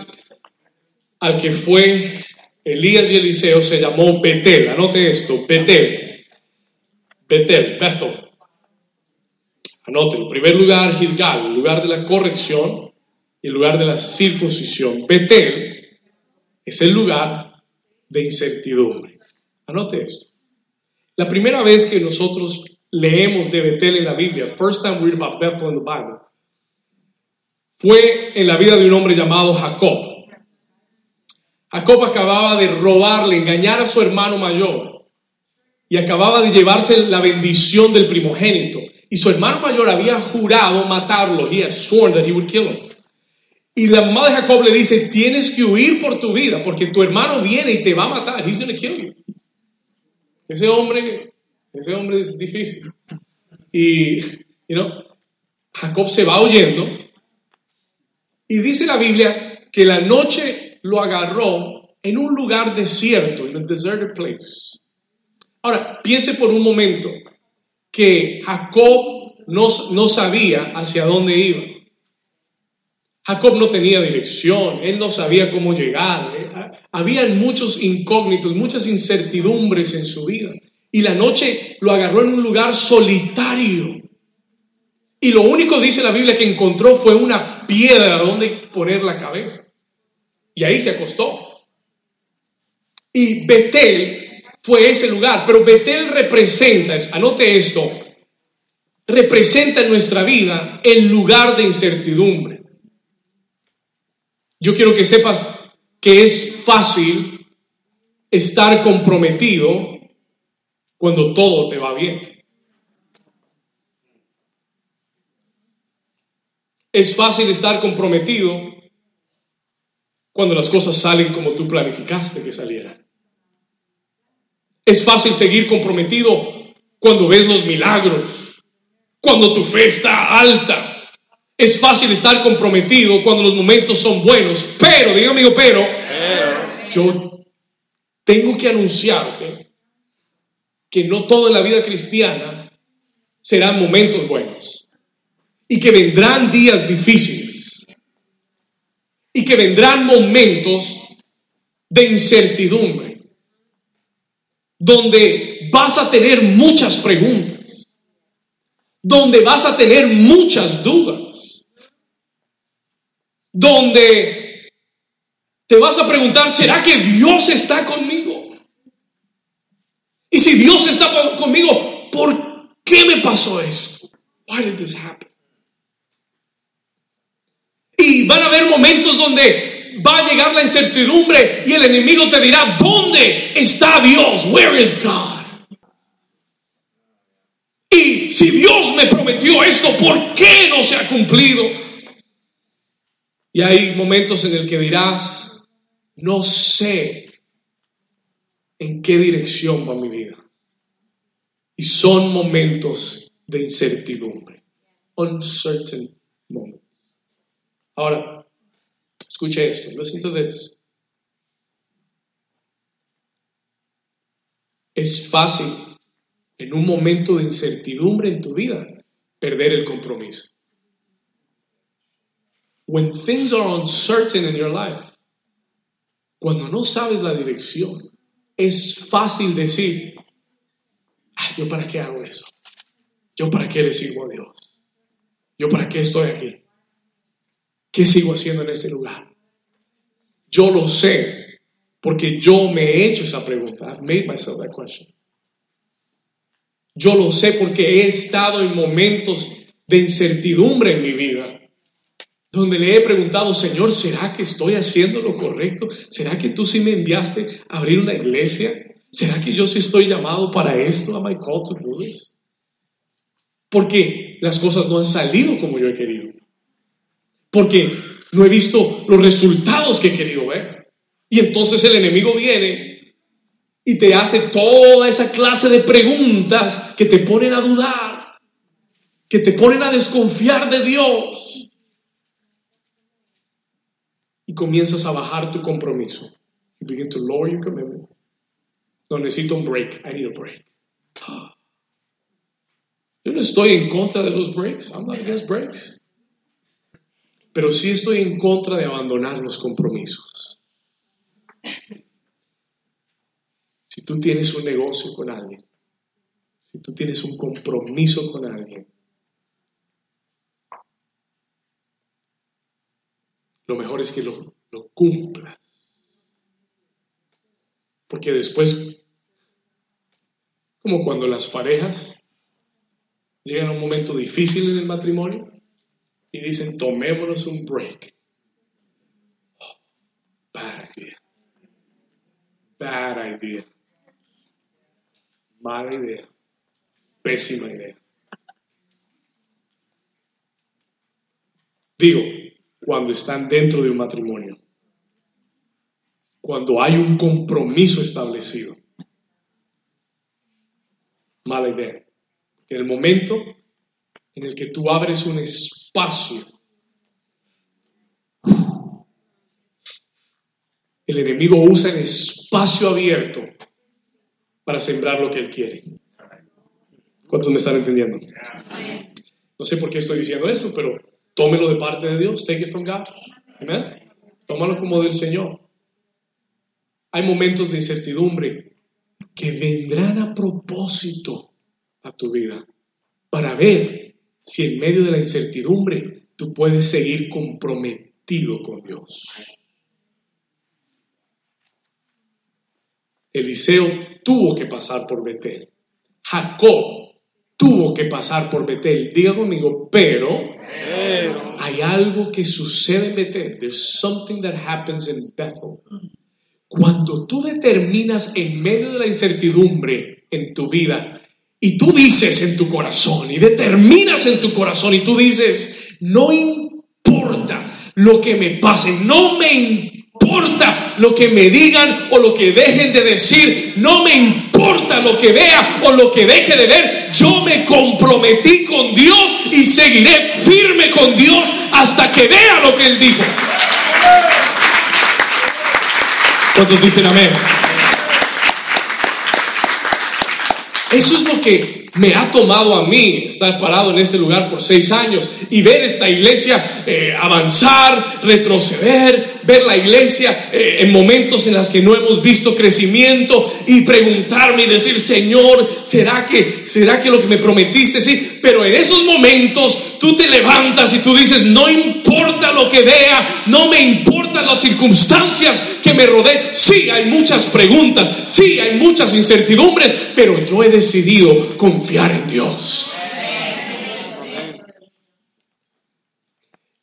al que fue Elías y Eliseo se llamó Betel. Anote esto, Betel. Betel, Bethel. Anote, el primer lugar, Gilgal, el lugar de la corrección y el lugar de la circuncisión. Betel es el lugar de incertidumbre. Anote esto. La primera vez que nosotros leemos de Betel en la Biblia, first time we read about Bethel in the Bible, fue en la vida de un hombre llamado Jacob. Jacob acababa de robarle, engañar a su hermano mayor y acababa de llevarse la bendición del primogénito. Y su hermano mayor había jurado matarlo. He had sworn that he would kill him. Y la mamá de Jacob le dice, tienes que huir por tu vida porque tu hermano viene y te va a matar. He's going to kill you. Ese hombre, ese hombre es difícil. Y, you know, Jacob se va huyendo. Y dice la Biblia que la noche lo agarró en un lugar desierto, en un deserted place. Ahora, piense por un momento que Jacob no, no sabía hacia dónde iba. Jacob no tenía dirección, él no sabía cómo llegar. ¿eh? Había muchos incógnitos, muchas incertidumbres en su vida. Y la noche lo agarró en un lugar solitario. Y lo único, dice la Biblia, que encontró fue una piedra donde poner la cabeza. Y ahí se acostó. Y Betel fue ese lugar, pero Betel representa, anote esto, representa en nuestra vida el lugar de incertidumbre. Yo quiero que sepas que es fácil estar comprometido cuando todo te va bien. Es fácil estar comprometido cuando las cosas salen como tú planificaste que salieran. Es fácil seguir comprometido cuando ves los milagros, cuando tu fe está alta. Es fácil estar comprometido cuando los momentos son buenos, pero, diga amigo, pero, yo tengo que anunciarte que no todo en la vida cristiana serán momentos buenos y que vendrán días difíciles y que vendrán momentos de incertidumbre donde vas a tener muchas preguntas, donde vas a tener muchas dudas, donde te vas a preguntar, ¿será que Dios está conmigo? Y si Dios está conmigo, ¿por qué me pasó esto? Why did this happen? Y van a haber momentos donde va a llegar la incertidumbre y el enemigo te dirá, ¿dónde está Dios? Where is God? Y si Dios me prometió esto, ¿por qué no se ha cumplido? Y hay momentos en el que dirás, no sé en qué dirección va mi vida. Y son momentos de incertidumbre. Uncertain. Ahora, escuche esto. Listen to this. Es fácil en un momento de incertidumbre en tu vida perder el compromiso. When things are uncertain in your life, cuando no sabes la dirección, es fácil decir, ¿yo para qué hago eso? ¿Yo para qué le sirvo a Dios? ¿Yo para qué estoy aquí? ¿Qué sigo haciendo en este lugar? Yo lo sé porque yo me he hecho esa pregunta. I've made myself that question. Yo lo sé porque he estado en momentos de incertidumbre en mi vida, donde le he preguntado, Señor, ¿será que estoy haciendo lo correcto? ¿Será que tú sí me enviaste a abrir una iglesia? ¿Será que yo sí estoy llamado para esto? Am I called to do this? Porque las cosas no han salido como yo he querido. Porque no he visto los resultados que he querido ver. Y entonces el enemigo viene y te hace toda esa clase de preguntas que te ponen a dudar, que te ponen a desconfiar de Dios. Y comienzas a bajar tu compromiso. You begin to lower your commitment. No, necesito un break. I need a break. Yo no estoy en contra de los breaks. I'm not against breaks. Pero sí estoy en contra de abandonar los compromisos. Si tú tienes un negocio con alguien, si tú tienes un compromiso con alguien, lo mejor es que lo, lo cumplas. Porque después, como cuando las parejas llegan a un momento difícil en el matrimonio y dicen, tomémonos un break. Bad idea. Bad idea. Mala idea. Pésima idea. Digo, cuando están dentro de un matrimonio. Cuando hay un compromiso establecido. Mala idea. En el momento en el que tú abres un espacio, el enemigo usa el espacio abierto para sembrar lo que él quiere. ¿Cuántos me están entendiendo? No sé por qué estoy diciendo eso, pero tómelo de parte de Dios. Take it from God. Amen. Tómalo como del Señor. Hay momentos de incertidumbre que vendrán a propósito a tu vida para ver si en medio de la incertidumbre tú puedes seguir comprometido con Dios. Eliseo tuvo que pasar por Betel. Jacob tuvo que pasar por Betel. Diga conmigo, pero, Pero. hay algo que sucede en Betel. There's something that happens in Bethel. Cuando tú determinas en medio de la incertidumbre en tu vida y tú dices en tu corazón y determinas en tu corazón y tú dices, no importa lo que me pase, no me importa lo que me digan o lo que dejen de decir, no me importa lo que vea o lo que deje de ver, yo me comprometí con Dios y seguiré firme con Dios hasta que vea lo que Él dijo. ¿Cuántos dicen amén? Eso es lo que me ha tomado a mí estar parado en este lugar por seis años y ver esta iglesia eh, avanzar, retroceder, ver la iglesia eh, en momentos en los que no hemos visto crecimiento y preguntarme y decir, Señor, ¿será que, será que lo que me prometiste? Sí, pero en esos momentos tú te levantas y tú dices, no importa lo que vea, no me importan las circunstancias que me rodeen. Sí, hay muchas preguntas, sí, hay muchas incertidumbres, pero yo he decidido confiar en Dios.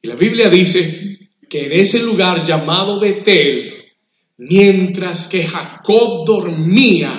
Y la Biblia dice que en ese lugar llamado Betel, mientras que Jacob dormía,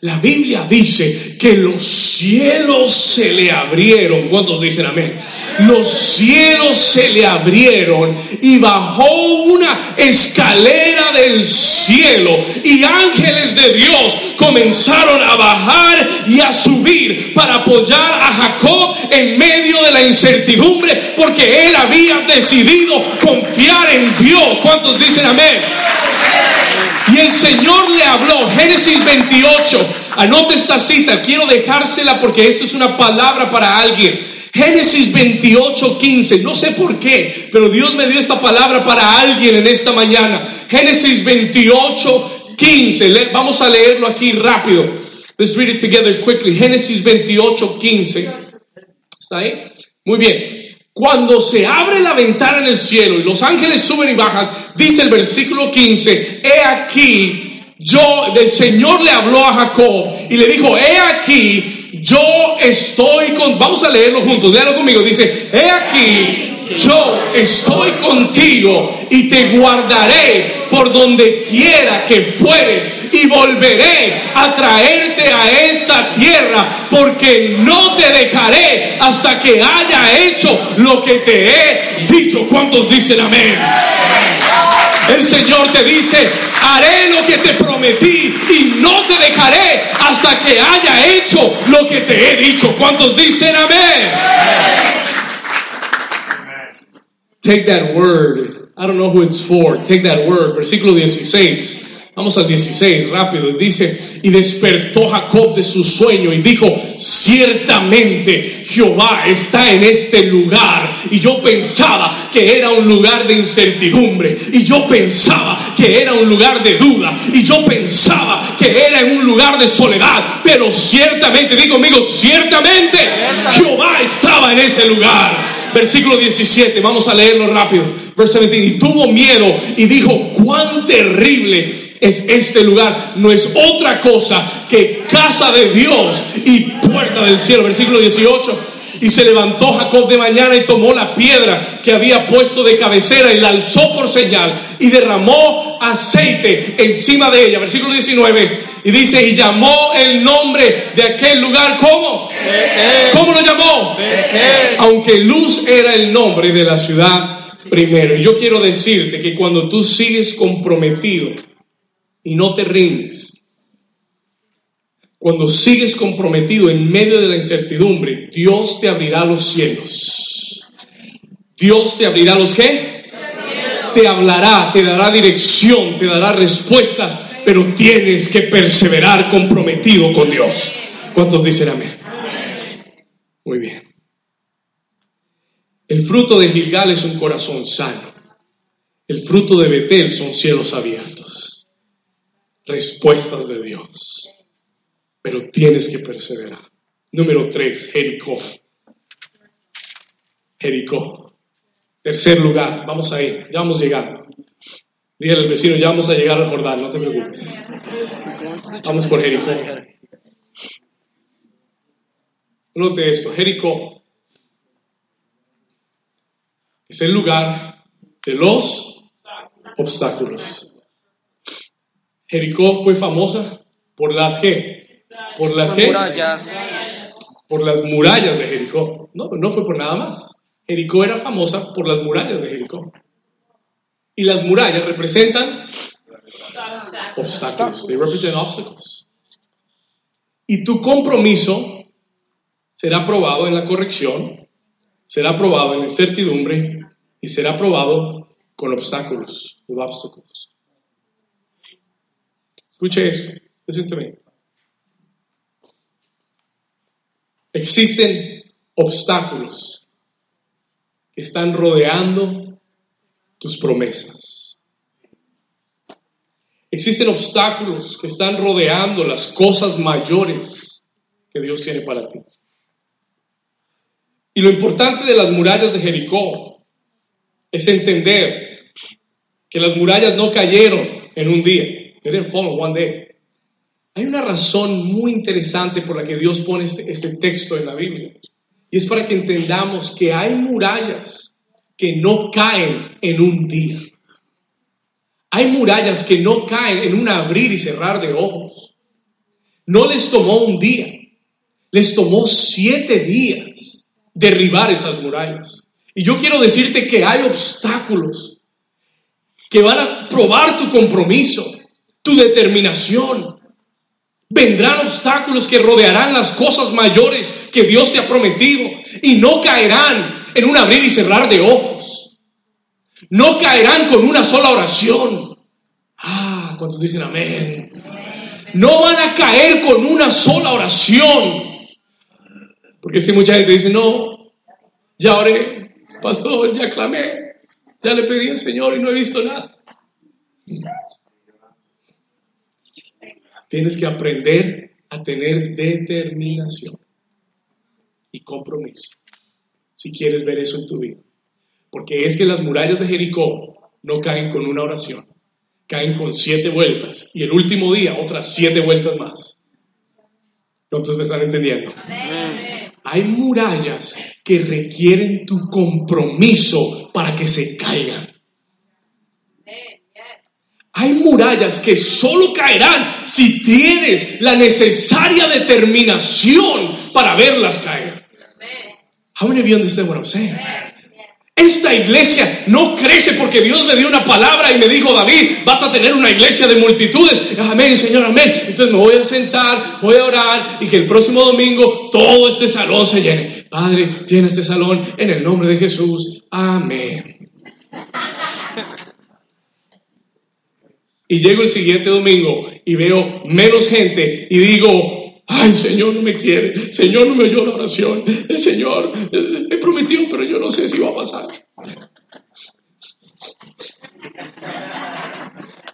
la Biblia dice que los cielos se le abrieron. ¿Cuántos dicen amén? Los cielos se le abrieron y bajó una escalera del cielo y ángeles de Dios comenzaron a bajar y a subir para apoyar a Jacob en medio de la incertidumbre porque él había decidido confiar en Dios. ¿Cuántos dicen amén? Y el Señor le habló, Génesis 28, anote esta cita, quiero dejársela porque esto es una palabra para alguien. Génesis 28, 15, no sé por qué, pero Dios me dio esta palabra para alguien en esta mañana. Génesis 28, 15, Le- vamos a leerlo aquí rápido. Let's read it together quickly. Génesis 28, 15. ¿Está ahí? Muy bien. Cuando se abre la ventana en el cielo y los ángeles suben y bajan, dice el versículo 15, he aquí, yo, del Señor le habló a Jacob y le dijo, he aquí, yo estoy con, vamos a leerlo juntos, léalo conmigo, dice, he aquí, yo estoy contigo y te guardaré por donde quiera que fueres y volveré a traerte a esta tierra porque no te dejaré hasta que haya hecho lo que te he dicho. ¿Cuántos dicen amén? El Señor te dice, haré lo que te prometí y no te dejaré hasta que haya hecho lo que te he dicho. ¿Cuántos dicen amén? Take that word. I don't know who it's for. Take that word. Versículo 16. Vamos al 16, rápido. Dice, y despertó Jacob de su sueño y dijo, ciertamente Jehová está en este lugar. Y yo pensaba que era un lugar de incertidumbre. Y yo pensaba que era un lugar de duda. Y yo pensaba que era en un lugar de soledad. Pero ciertamente, digo conmigo, ciertamente Jehová estaba en ese lugar. Versículo 17, vamos a leerlo rápido. Verso 17, y tuvo miedo y dijo, cuán terrible es este lugar. No es otra cosa que casa de Dios y puerta del cielo. Versículo 18. Y se levantó Jacob de mañana y tomó la piedra que había puesto de cabecera y la alzó por señal y derramó aceite encima de ella. Versículo 19. Y dice, y llamó el nombre de aquel lugar, ¿cómo? ¿Cómo lo llamó? Aunque Luz era el nombre de la ciudad primero. Y yo quiero decirte que cuando tú sigues comprometido y no te rindes, cuando sigues comprometido en medio de la incertidumbre, Dios te abrirá los cielos. Dios te abrirá los qué? Te hablará, te dará dirección, te dará respuestas, pero tienes que perseverar comprometido con Dios. ¿Cuántos dicen amén? Muy bien. El fruto de Gilgal es un corazón sano. El fruto de Betel son cielos abiertos. Respuestas de Dios pero tienes que perseverar. Número tres, Jericó. Jericó. Tercer lugar, vamos a ir, ya vamos llegando. Dígale al vecino, ya vamos a llegar al Jordán, no te preocupes. Vamos por Jericó. Note esto, Jericó es el lugar de los obstáculos. Jericó fue famosa por las que ¿Por las murallas. Por las murallas de Jericó. No, no fue por nada más. Jericó era famosa por las murallas de Jericó. Y las murallas representan obstáculos. They represent obstacles. Y tu compromiso será probado en la corrección, será probado en la incertidumbre y será probado con obstáculos, with obstacles. Escuche esto, listen Existen obstáculos que están rodeando tus promesas. Existen obstáculos que están rodeando las cosas mayores que Dios tiene para ti. Y lo importante de las murallas de Jericó es entender que las murallas no cayeron en un día. They didn't fall one day. Hay una razón muy interesante por la que Dios pone este, este, texto en la Biblia. Y es para que entendamos que hay murallas que no caen en un día. Hay murallas que no caen en un abrir y cerrar de ojos. No les tomó un día, les tomó siete días derribar esas murallas. Y yo quiero decirte que hay obstáculos que van a probar tu compromiso, tu determinación, Vendrán obstáculos que rodearán las cosas mayores que Dios te ha prometido y no caerán en un abrir y cerrar de ojos. No caerán con una sola oración. Ah, ¿cuántos dicen amén? No van a caer con una sola oración. Porque si mucha gente dice, no, ya oré, pastor, ya clamé, ya le pedí al Señor y no he visto nada. Tienes que aprender a tener determinación y compromiso si quieres ver eso en tu vida. Porque es que las murallas de Jericó no caen con una oración, caen con siete vueltas y el último día otras siete vueltas más. ¿Cuántos me están entendiendo? Hay murallas que requieren tu compromiso para que se caigan. Hay murallas que solo caerán si tienes la necesaria determinación para verlas caer. How many of you understand what I'm saying? Esta iglesia no crece porque Dios me dio una palabra y me dijo, David, vas a tener una iglesia de multitudes. Amén, Señor, amén. Entonces me voy a sentar, voy a orar y que el próximo domingo todo este salón se llene. Padre, llena este salón en el nombre de Jesús. Amén. y llego el siguiente domingo y veo menos gente y digo, ay Señor no me quiere, Señor no me oyó la oración, el Señor me prometió, pero yo no sé si va a pasar.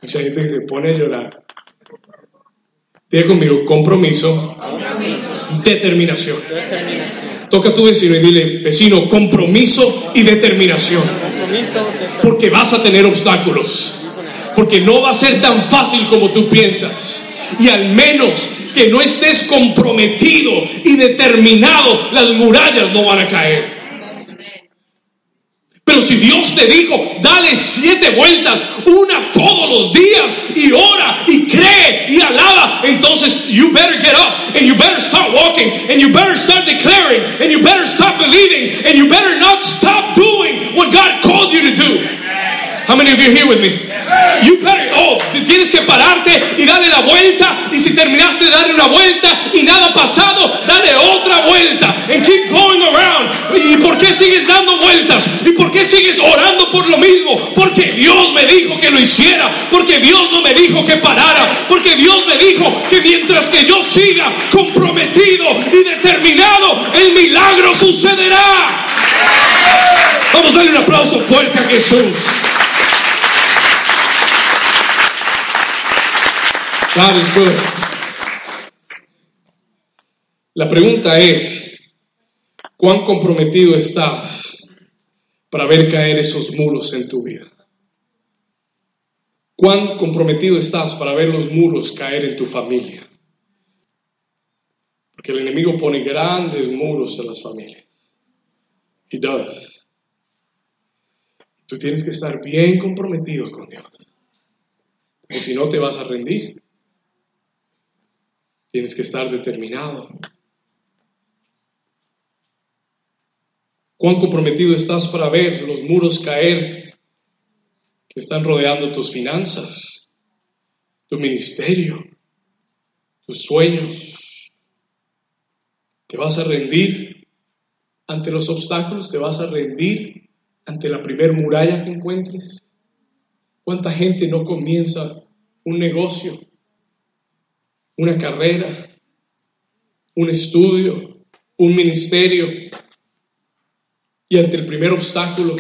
Mucha gente que se pone a llorar. Diga conmigo, compromiso, Determinación. Toca a tu vecino y dile, vecino, compromiso y determinación. Porque vas a tener obstáculos porque no va a ser tan fácil como tú piensas. Y al menos que no estés comprometido y determinado, las murallas no van a caer. Pero si Dios te dijo, dale siete vueltas, una todos los días, y ora, y cree, y alaba, entonces you better get up, and you better start walking, and you better start declaring, and you better stop believing, and you better not stop doing what God called you to do. How many of you here with me? You better, oh, tienes que pararte y darle la vuelta. Y si terminaste de darle una vuelta y nada ha pasado, dale otra vuelta. And keep going around. ¿Y por qué sigues dando vueltas? ¿Y por qué sigues orando por lo mismo? Porque Dios me dijo que lo hiciera. Porque Dios no me dijo que parara. Porque Dios me dijo que mientras que yo siga comprometido y determinado, el milagro sucederá. Vamos a darle un aplauso fuerte a Jesús. God is good. La pregunta es, ¿cuán comprometido estás para ver caer esos muros en tu vida? ¿Cuán comprometido estás para ver los muros caer en tu familia? Porque el enemigo pone grandes muros en las familias. He does. Tú tienes que estar bien comprometido con Dios. O si no te vas a rendir. Tienes que estar determinado. ¿Cuán comprometido estás para ver los muros caer que están rodeando tus finanzas, tu ministerio, tus sueños? ¿Te vas a rendir ante los obstáculos? ¿Te vas a rendir ante la primer muralla que encuentres? ¿Cuánta gente no comienza un negocio una carrera, un estudio, un ministerio. Y ante el primer obstáculo,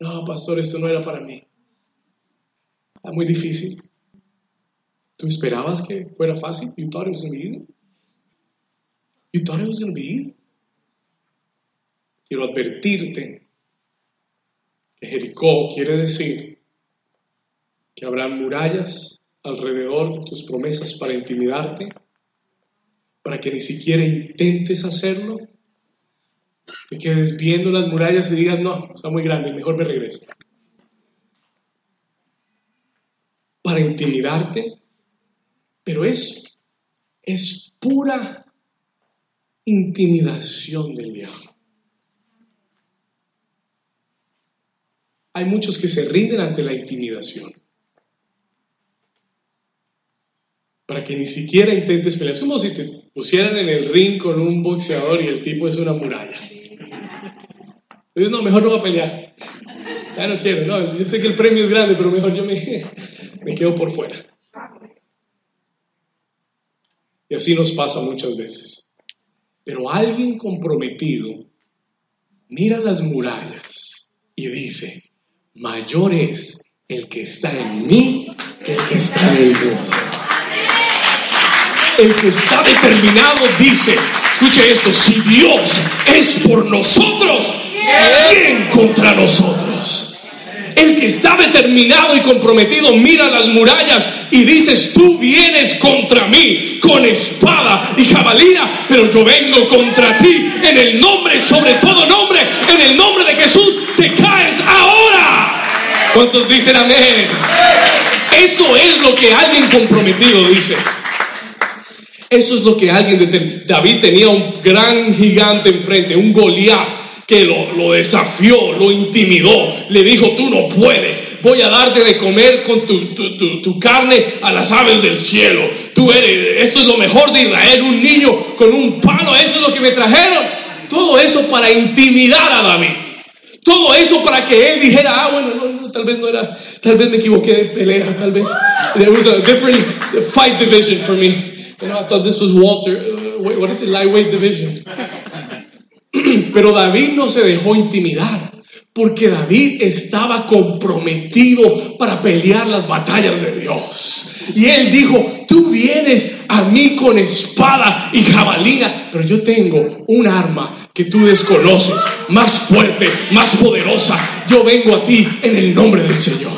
no, pastor, esto no era para mí. Era muy difícil. ¿Tú esperabas que fuera fácil? You thought it was going to be easy? You thought it was be easy? Quiero advertirte que Jericó quiere decir que habrá murallas alrededor de tus promesas para intimidarte, para que ni siquiera intentes hacerlo, te quedes viendo las murallas y digas, no, está muy grande, mejor me regreso. Para intimidarte, pero es, es pura intimidación del diablo. Hay muchos que se rinden ante la intimidación. Para que ni siquiera intentes pelear. Es como si te pusieran en el ring con un boxeador y el tipo es una muralla. Entonces, no, mejor no va a pelear. Ya no quiero, no, yo sé que el premio es grande, pero mejor yo me, me quedo por fuera. Y así nos pasa muchas veces. Pero alguien comprometido mira las murallas y dice, mayor es el que está en mí que el que está en el mundo. El que está determinado dice, escuche esto, si Dios es por nosotros, ¿quién contra nosotros? El que está determinado y comprometido mira las murallas y dices, tú vienes contra mí con espada y jabalina, pero yo vengo contra ti en el nombre, sobre todo nombre, en el nombre de Jesús, te caes ahora. ¿Cuántos dicen amén? Eso es lo que alguien comprometido dice. Eso es lo que alguien de David tenía un gran gigante enfrente, un Goliat que lo, desafió, lo intimidó, le dijo, tú no puedes, voy a darte de comer con tu, carne a las aves del cielo. Tú eres, esto es lo mejor de Israel, un niño con un palo, eso es lo que me trajeron. Todo eso para intimidar a David. Todo eso para que él dijera, ah, bueno, tal vez no era, tal vez me equivoqué de pelea, tal vez. There was a different fight division for me. I thought this was Walter. Uh, what is it? Lightweight division. Pero David no se dejó intimidar. Porque David estaba comprometido para pelear las batallas de Dios. Y él dijo, tú vienes a mí con espada y jabalina, pero yo tengo un arma que tú desconoces, más fuerte, más poderosa. Yo vengo a ti en el nombre del Señor.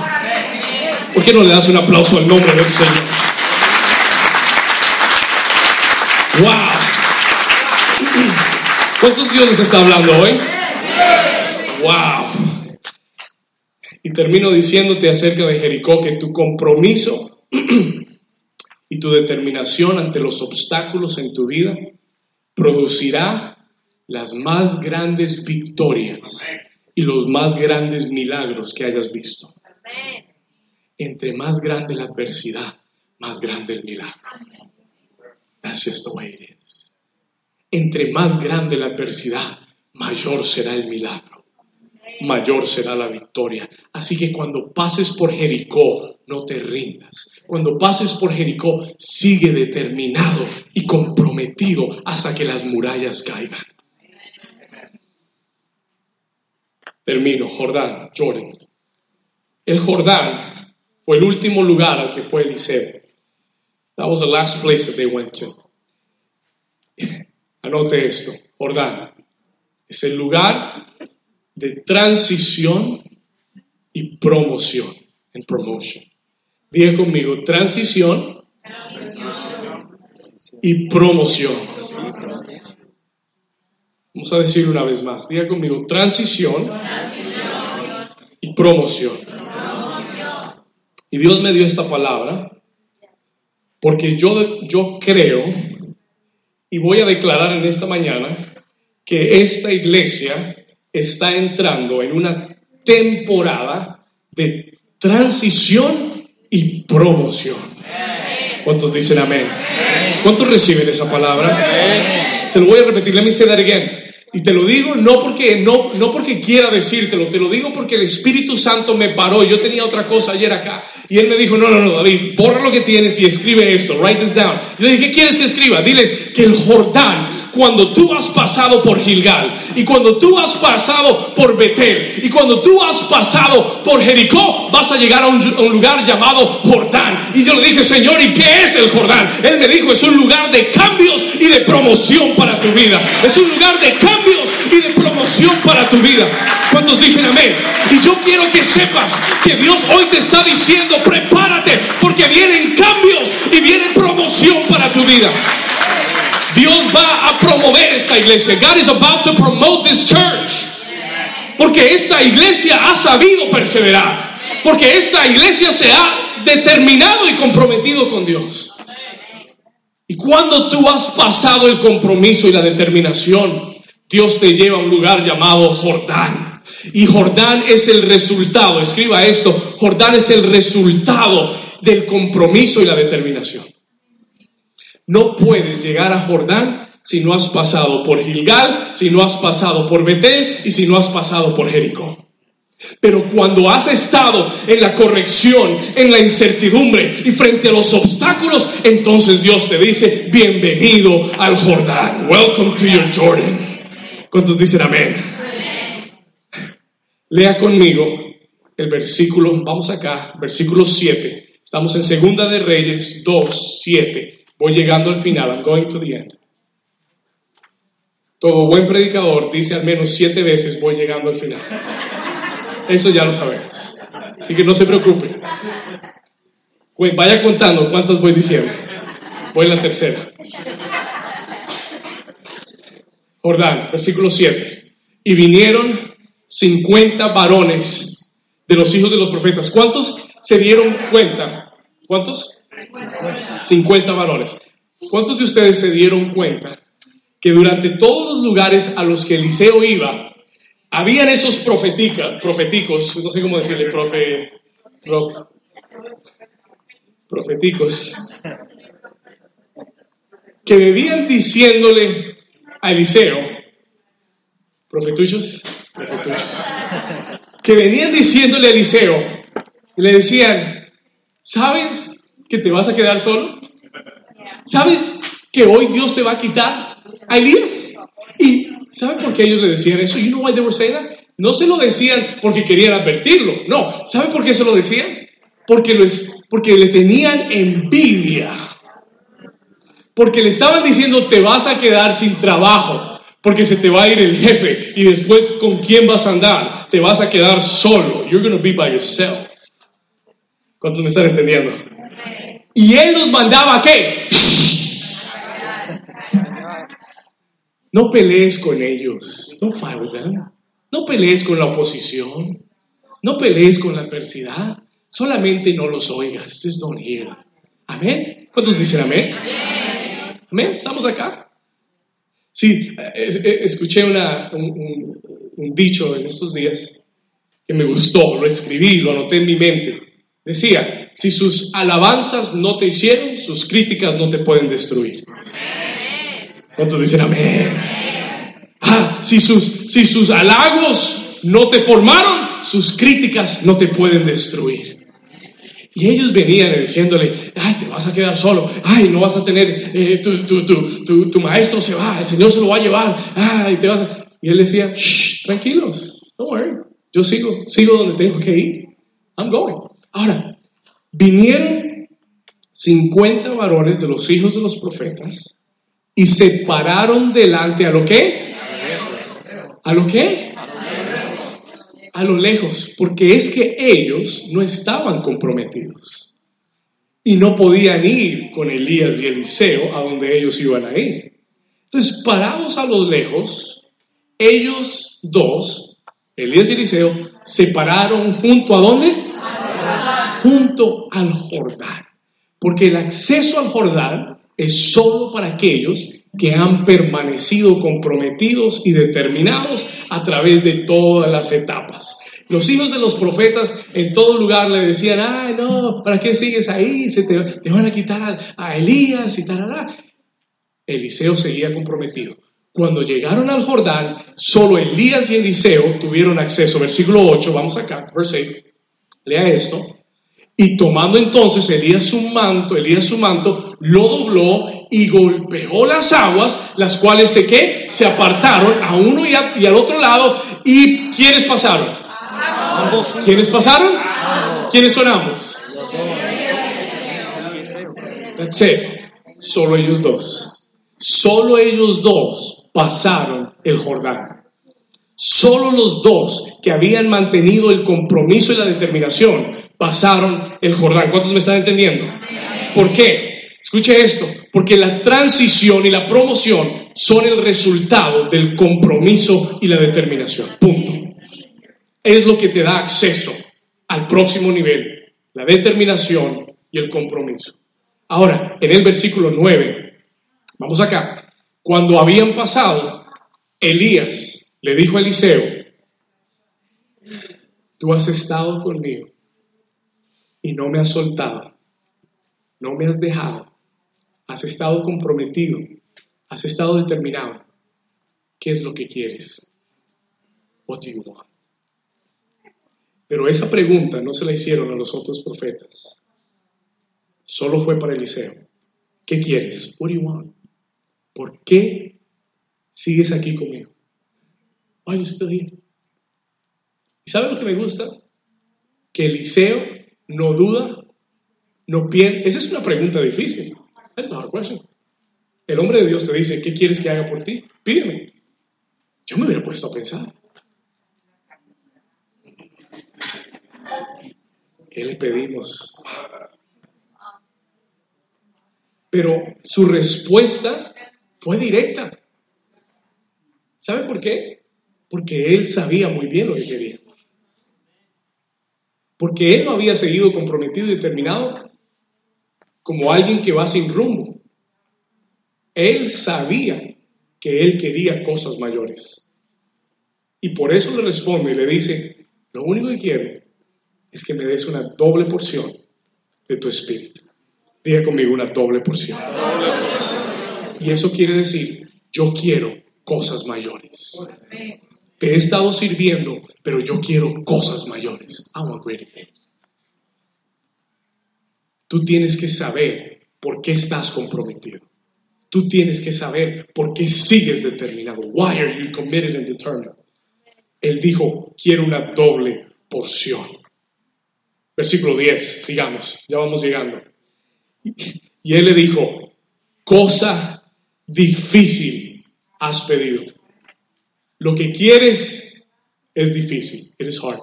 ¿Por qué no le das un aplauso al nombre del Señor? ¡Wow! ¿Cuántos Dios les está hablando hoy? ¡Wow! Y termino diciéndote acerca de Jericó que tu compromiso y tu determinación ante los obstáculos en tu vida producirá las más grandes victorias y los más grandes milagros que hayas visto. Entre más grande la adversidad, más grande el milagro. That's just. Entre más grande la adversidad, mayor será el milagro. Mayor será la victoria. Así que cuando pases por Jericó, no te rindas. Cuando pases por Jericó, sigue determinado y comprometido hasta que las murallas caigan. Termino, Jordán, Jordan. El Jordán fue el último lugar al que fue Eliseo. That was the last place that they went to. Anote esto, Jordán. Es el lugar de transición y promoción. En promotion. Diga conmigo, transición y promoción. Vamos a decir una vez más. Diga conmigo, transición y promoción. Y Dios me dio esta palabra porque yo, yo creo y voy a declarar en esta mañana que esta iglesia está entrando en una temporada de transición y promoción. ¿Cuántos dicen amén? ¿Cuántos reciben esa palabra? Se lo voy a repetir. Let me say that again. Y te lo digo no porque, no, no porque quiera decírtelo, te lo digo porque el Espíritu Santo me paró. Yo tenía otra cosa ayer acá. Y él me dijo, no, no, no, David, borra lo que tienes y escribe esto. Write this down. Yo le dije, ¿qué quieres que escriba? Diles que el Jordán, cuando tú has pasado por Gilgal, y cuando tú has pasado por Betel, y cuando tú has pasado por Jericó, vas a llegar a un, lugar llamado Jordán. Y yo le dije, Señor, ¿y qué es el Jordán? Él me dijo, es un lugar de cambios y de promoción para tu vida. Es un lugar de cambios y de promoción para tu vida. ¿Cuántos dicen amén? Y yo quiero que sepas que Dios hoy te está diciendo, prepárate, porque vienen cambios y viene promoción para tu vida. Dios va a promover esta iglesia. God is about to promote this church. Porque esta iglesia ha sabido perseverar. Porque esta iglesia se ha determinado y comprometido con Dios. Y cuando tú has pasado el compromiso y la determinación, Dios te lleva a un lugar llamado Jordán. Y Jordán es el resultado, escriba esto, Jordán es el resultado del compromiso y la determinación. No puedes llegar a Jordán si no has pasado por Gilgal, si no has pasado por Betel y si no has pasado por Jericó. Pero cuando has estado en la corrección, en la incertidumbre y frente a los obstáculos, entonces Dios te dice, bienvenido al Jordán. Welcome to your Jordan. ¿Cuántos dicen amén? Lea conmigo el versículo, vamos acá, versículo 7. Estamos en Segunda de Reyes 2, 7. Voy llegando al final, I'm going to the end. Todo buen predicador dice al menos siete veces voy llegando al final. Eso ya lo sabemos. Así que no se preocupe. Vaya contando cuántas voy diciendo. Voy en la tercera. Jordán, versículo 7. Y vinieron 50 varones de los hijos de los profetas. ¿Cuántos se dieron cuenta? ¿Cuántos? 50 varones. ¿Cuántos de ustedes se dieron cuenta que durante todos los lugares a los que Eliseo iba, habían esos profetica, profeticos, no sé cómo decirle, profe, profe profeticos, que debían diciéndole a Eliseo, profetuchos, profetuchos, que venían diciéndole a Eliseo, y le decían, ¿sabes que te vas a quedar solo? ¿Sabes que hoy Dios te va a quitar a Elías? Y ¿saben por qué ellos le decían eso? You know why they were saying that? No se lo decían porque querían advertirlo, no. ¿Saben por qué se lo decían? Porque, lo es, porque le tenían envidia. Porque le estaban diciendo te vas a quedar sin trabajo, porque se te va a ir el jefe y después con quién vas a andar, te vas a quedar solo. You're going to be by yourself. ¿Cuántos me están entendiendo? Y él nos mandaba qué? No pelees con ellos. No fight No pelees con la oposición. No pelees con la adversidad. Solamente no los oigas. Just don't hear. Amén. ¿Cuántos dicen amén? Amén. ¿Estamos acá? Sí, eh, eh, escuché una, un, un dicho en estos días que me gustó, lo escribí, lo anoté en mi mente. Decía, si sus alabanzas no te hicieron, sus críticas no te pueden destruir. ¿Cuántos dicen amén? Ah, si sus, si sus halagos no te formaron, sus críticas no te pueden destruir. Y ellos venían diciéndole, ay, te vas a quedar solo, ay, no vas a tener, eh, tu, tu, tu, tu, maestro se va, el Señor se lo va a llevar, ay, te vas a... Y él decía, Shh, tranquilos, don't worry, yo sigo, sigo donde tengo que ir, I'm going. Ahora, vinieron 50 varones de los hijos de los profetas y se pararon delante a lo que? ¿A lo qué? a lo lejos, porque es que ellos no estaban comprometidos y no podían ir con Elías y Eliseo a donde ellos iban a ir. Entonces, parados a lo lejos, ellos dos, Elías y Eliseo, se pararon junto a dónde? Junto al Jordán. Porque el acceso al Jordán es solo para aquellos que han permanecido comprometidos y determinados a través de todas las etapas. Los hijos de los profetas en todo lugar le decían, ay no, ¿para qué sigues ahí? Se te, van a quitar a, Elías y tal. Eliseo seguía comprometido. Cuando llegaron al Jordán, solo Elías y Eliseo tuvieron acceso. Versículo 8, vamos acá, versículo 8. Lea esto. Y tomando entonces Elías su manto, Elías su manto, lo dobló y golpeó las aguas, las cuales se qué? Se apartaron a uno y, al otro lado. ¿Y quiénes pasaron? ¿Quiénes pasaron? ¿Quiénes son ambos? That's. Solo ellos dos. Solo ellos dos pasaron el Jordán. Solo los dos que habían mantenido el compromiso y la determinación pasaron el Jordán. ¿Cuántos me están entendiendo? ¿Por qué? Escuche esto, porque la transición y la promoción son el resultado del compromiso y la determinación. Punto. Es lo que te da acceso al próximo nivel, la determinación y el compromiso. Ahora, en el versículo 9, vamos acá, cuando habían pasado, Elías le dijo a Eliseo, tú has estado conmigo y no me has soltado, no me has dejado, has estado comprometido, has estado determinado. ¿Qué es lo que quieres? What do you want? Pero esa pregunta no se la hicieron a los otros profetas. Solo fue para Eliseo. ¿Qué quieres? What do you want? ¿Por qué sigues aquí conmigo? Why you still here? ¿Y sabe lo que me gusta? Que Eliseo no duda, no pierde. Esa es una pregunta difícil. That's a hard question. El hombre de Dios te dice, ¿qué quieres que haga por ti? Pídeme. Yo me hubiera puesto a pensar. ¿Qué le pedimos? Pero su respuesta fue directa. ¿Sabe por qué? Porque él sabía muy bien lo que quería porque él no había seguido comprometido y determinado como alguien que va sin rumbo. Él sabía que él quería cosas mayores. Y por eso le responde y le dice, lo único que quiero es que me des una doble porción de tu espíritu. Diga conmigo una doble porción. Y eso quiere decir, yo quiero cosas mayores. He estado sirviendo, pero yo quiero cosas mayores. I. Tú tienes que saber por qué estás comprometido. Tú tienes que saber por qué sigues determinado. Why are you committed and determined? Él dijo, quiero una doble porción. Versículo 10, sigamos, ya vamos llegando. Y él le dijo, cosa difícil has pedido. Lo que quieres es difícil, it is hard.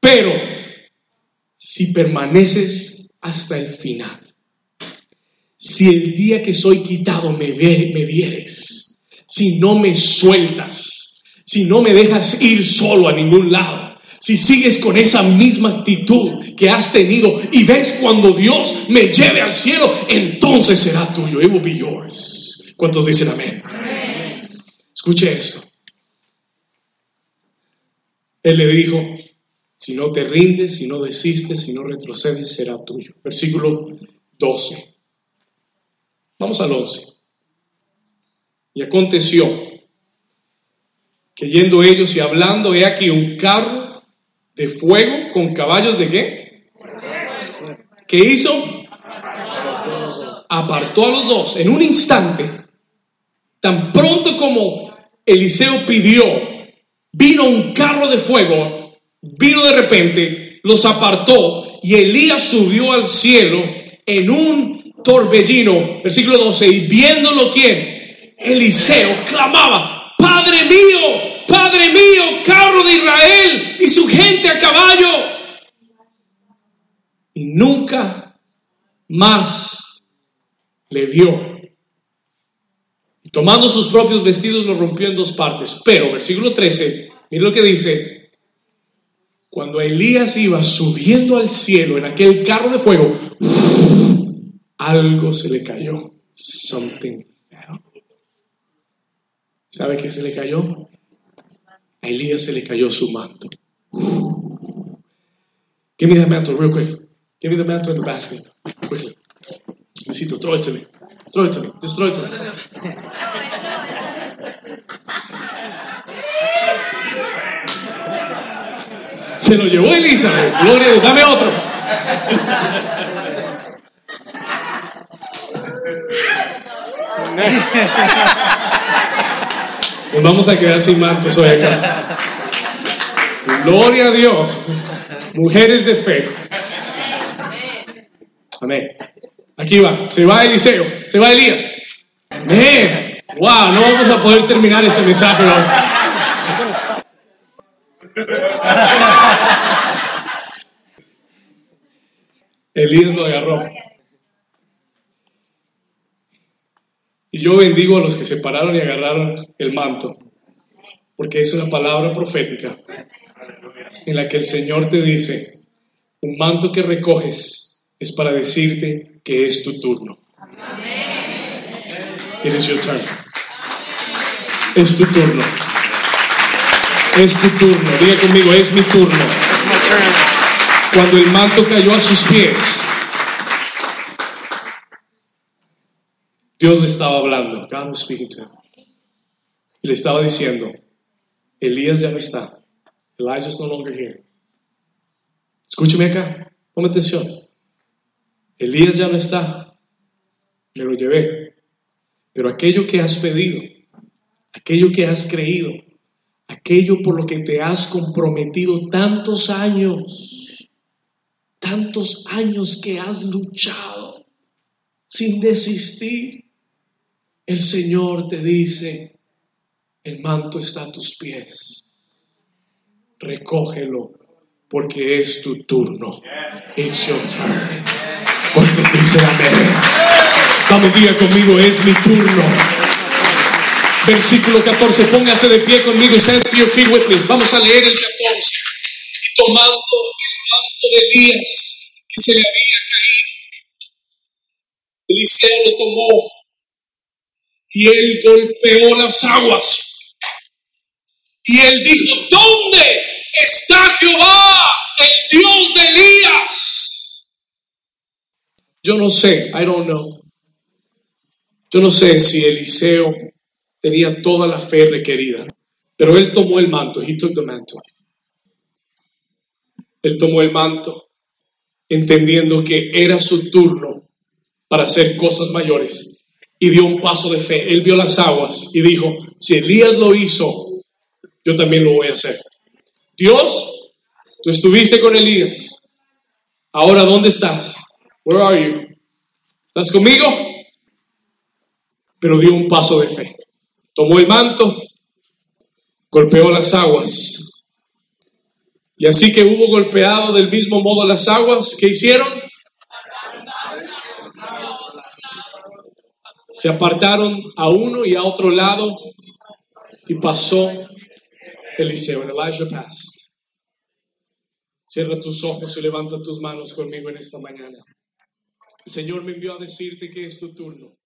Pero si permaneces hasta el final, si el día que soy quitado me, me vieres, si no me sueltas, si no me dejas ir solo a ningún lado, si sigues con esa misma actitud que has tenido y ves cuando Dios me lleve al cielo, entonces será tuyo. It will be yours. ¿Cuántos dicen amén? Escuche esto. Él le dijo, si no te rindes, si no desistes, si no retrocedes, será tuyo. Versículo 12. Vamos al 11. Y aconteció que yendo ellos y hablando, he aquí un carro de fuego con caballos de qué? ¿Qué hizo? Apartó a los dos en un instante, tan pronto como Eliseo pidió, vino un carro de fuego, vino de repente, los apartó y Elías subió al cielo en un torbellino, versículo 12, y viéndolo quién, Eliseo clamaba, Padre mío, Padre mío, carro de Israel y su gente a caballo. Y nunca más le vio. Tomando sus propios vestidos lo rompió en dos partes. Pero, versículo 13, mire lo que dice, cuando Elías iba subiendo al cielo en aquel carro de fuego, algo se le cayó. Something ¿Sabe qué se le cayó? A Elías se le cayó su manto. Give me that mantle real quick. Give me the mantle in the basket. Quickly. Luisito, throw it to me. Throw it. Se lo llevó Elizabeth. Gloria a Dios. Dame otro. Nos vamos a quedar sin mantos hoy acá. Gloria a Dios. Mujeres de fe. Amén. Aquí va. Se va Eliseo. Se va Elías. Amén. Wow, no vamos a poder terminar este mensaje. Elías lo agarró. Y yo bendigo a los que se pararon y agarraron el manto, porque es una palabra profética en la que el Señor te dice, un manto que recoges es para decirte que es tu turno. It is your turn. Es tu turno. Es tu turno. Diga conmigo, es mi turno. Cuando el manto cayó a sus pies, Dios le estaba hablando, God was le estaba diciendo, Elías ya no está. Elijah's no longer here. Escúcheme acá, ponme atención. Elías ya no está. Me lo llevé. Pero aquello que has pedido, aquello que has creído, aquello por lo que te has comprometido tantos años, tantos años que has luchado sin desistir, el Señor te dice, el manto está a tus pies. Recógelo porque es tu turno. It's your turn. ¿Cuántos dicen amén? Vamos, diga conmigo, es mi turno. Versículo 14, póngase de pie conmigo stand to your feet with me. Vamos a leer el 14. Y tomando el manto de Elías que se le había caído, Eliseo lo tomó y él golpeó las aguas. Y él dijo, ¿dónde está Jehová, el Dios de Elías? Yo no sé, I don't know. Yo no sé si Eliseo tenía toda la fe requerida, pero él tomó el manto, he took the mantle. Él tomó el manto entendiendo que era su turno para hacer cosas mayores y dio un paso de fe. Él vio las aguas y dijo, si Elías lo hizo, yo también lo voy a hacer. Dios, tú estuviste con Elías. Ahora, ¿dónde estás? Where are you? ¿Estás conmigo? Pero dio un paso de fe. Tomó el manto, golpeó las aguas Y así que hubo golpeado del mismo modo las aguas, ¿qué hicieron? Se apartaron a uno y a otro lado y pasó Eliseo. And Elijah passed. Cierra tus ojos y levanta tus manos conmigo en esta mañana. El Señor me envió a decirte que es tu turno.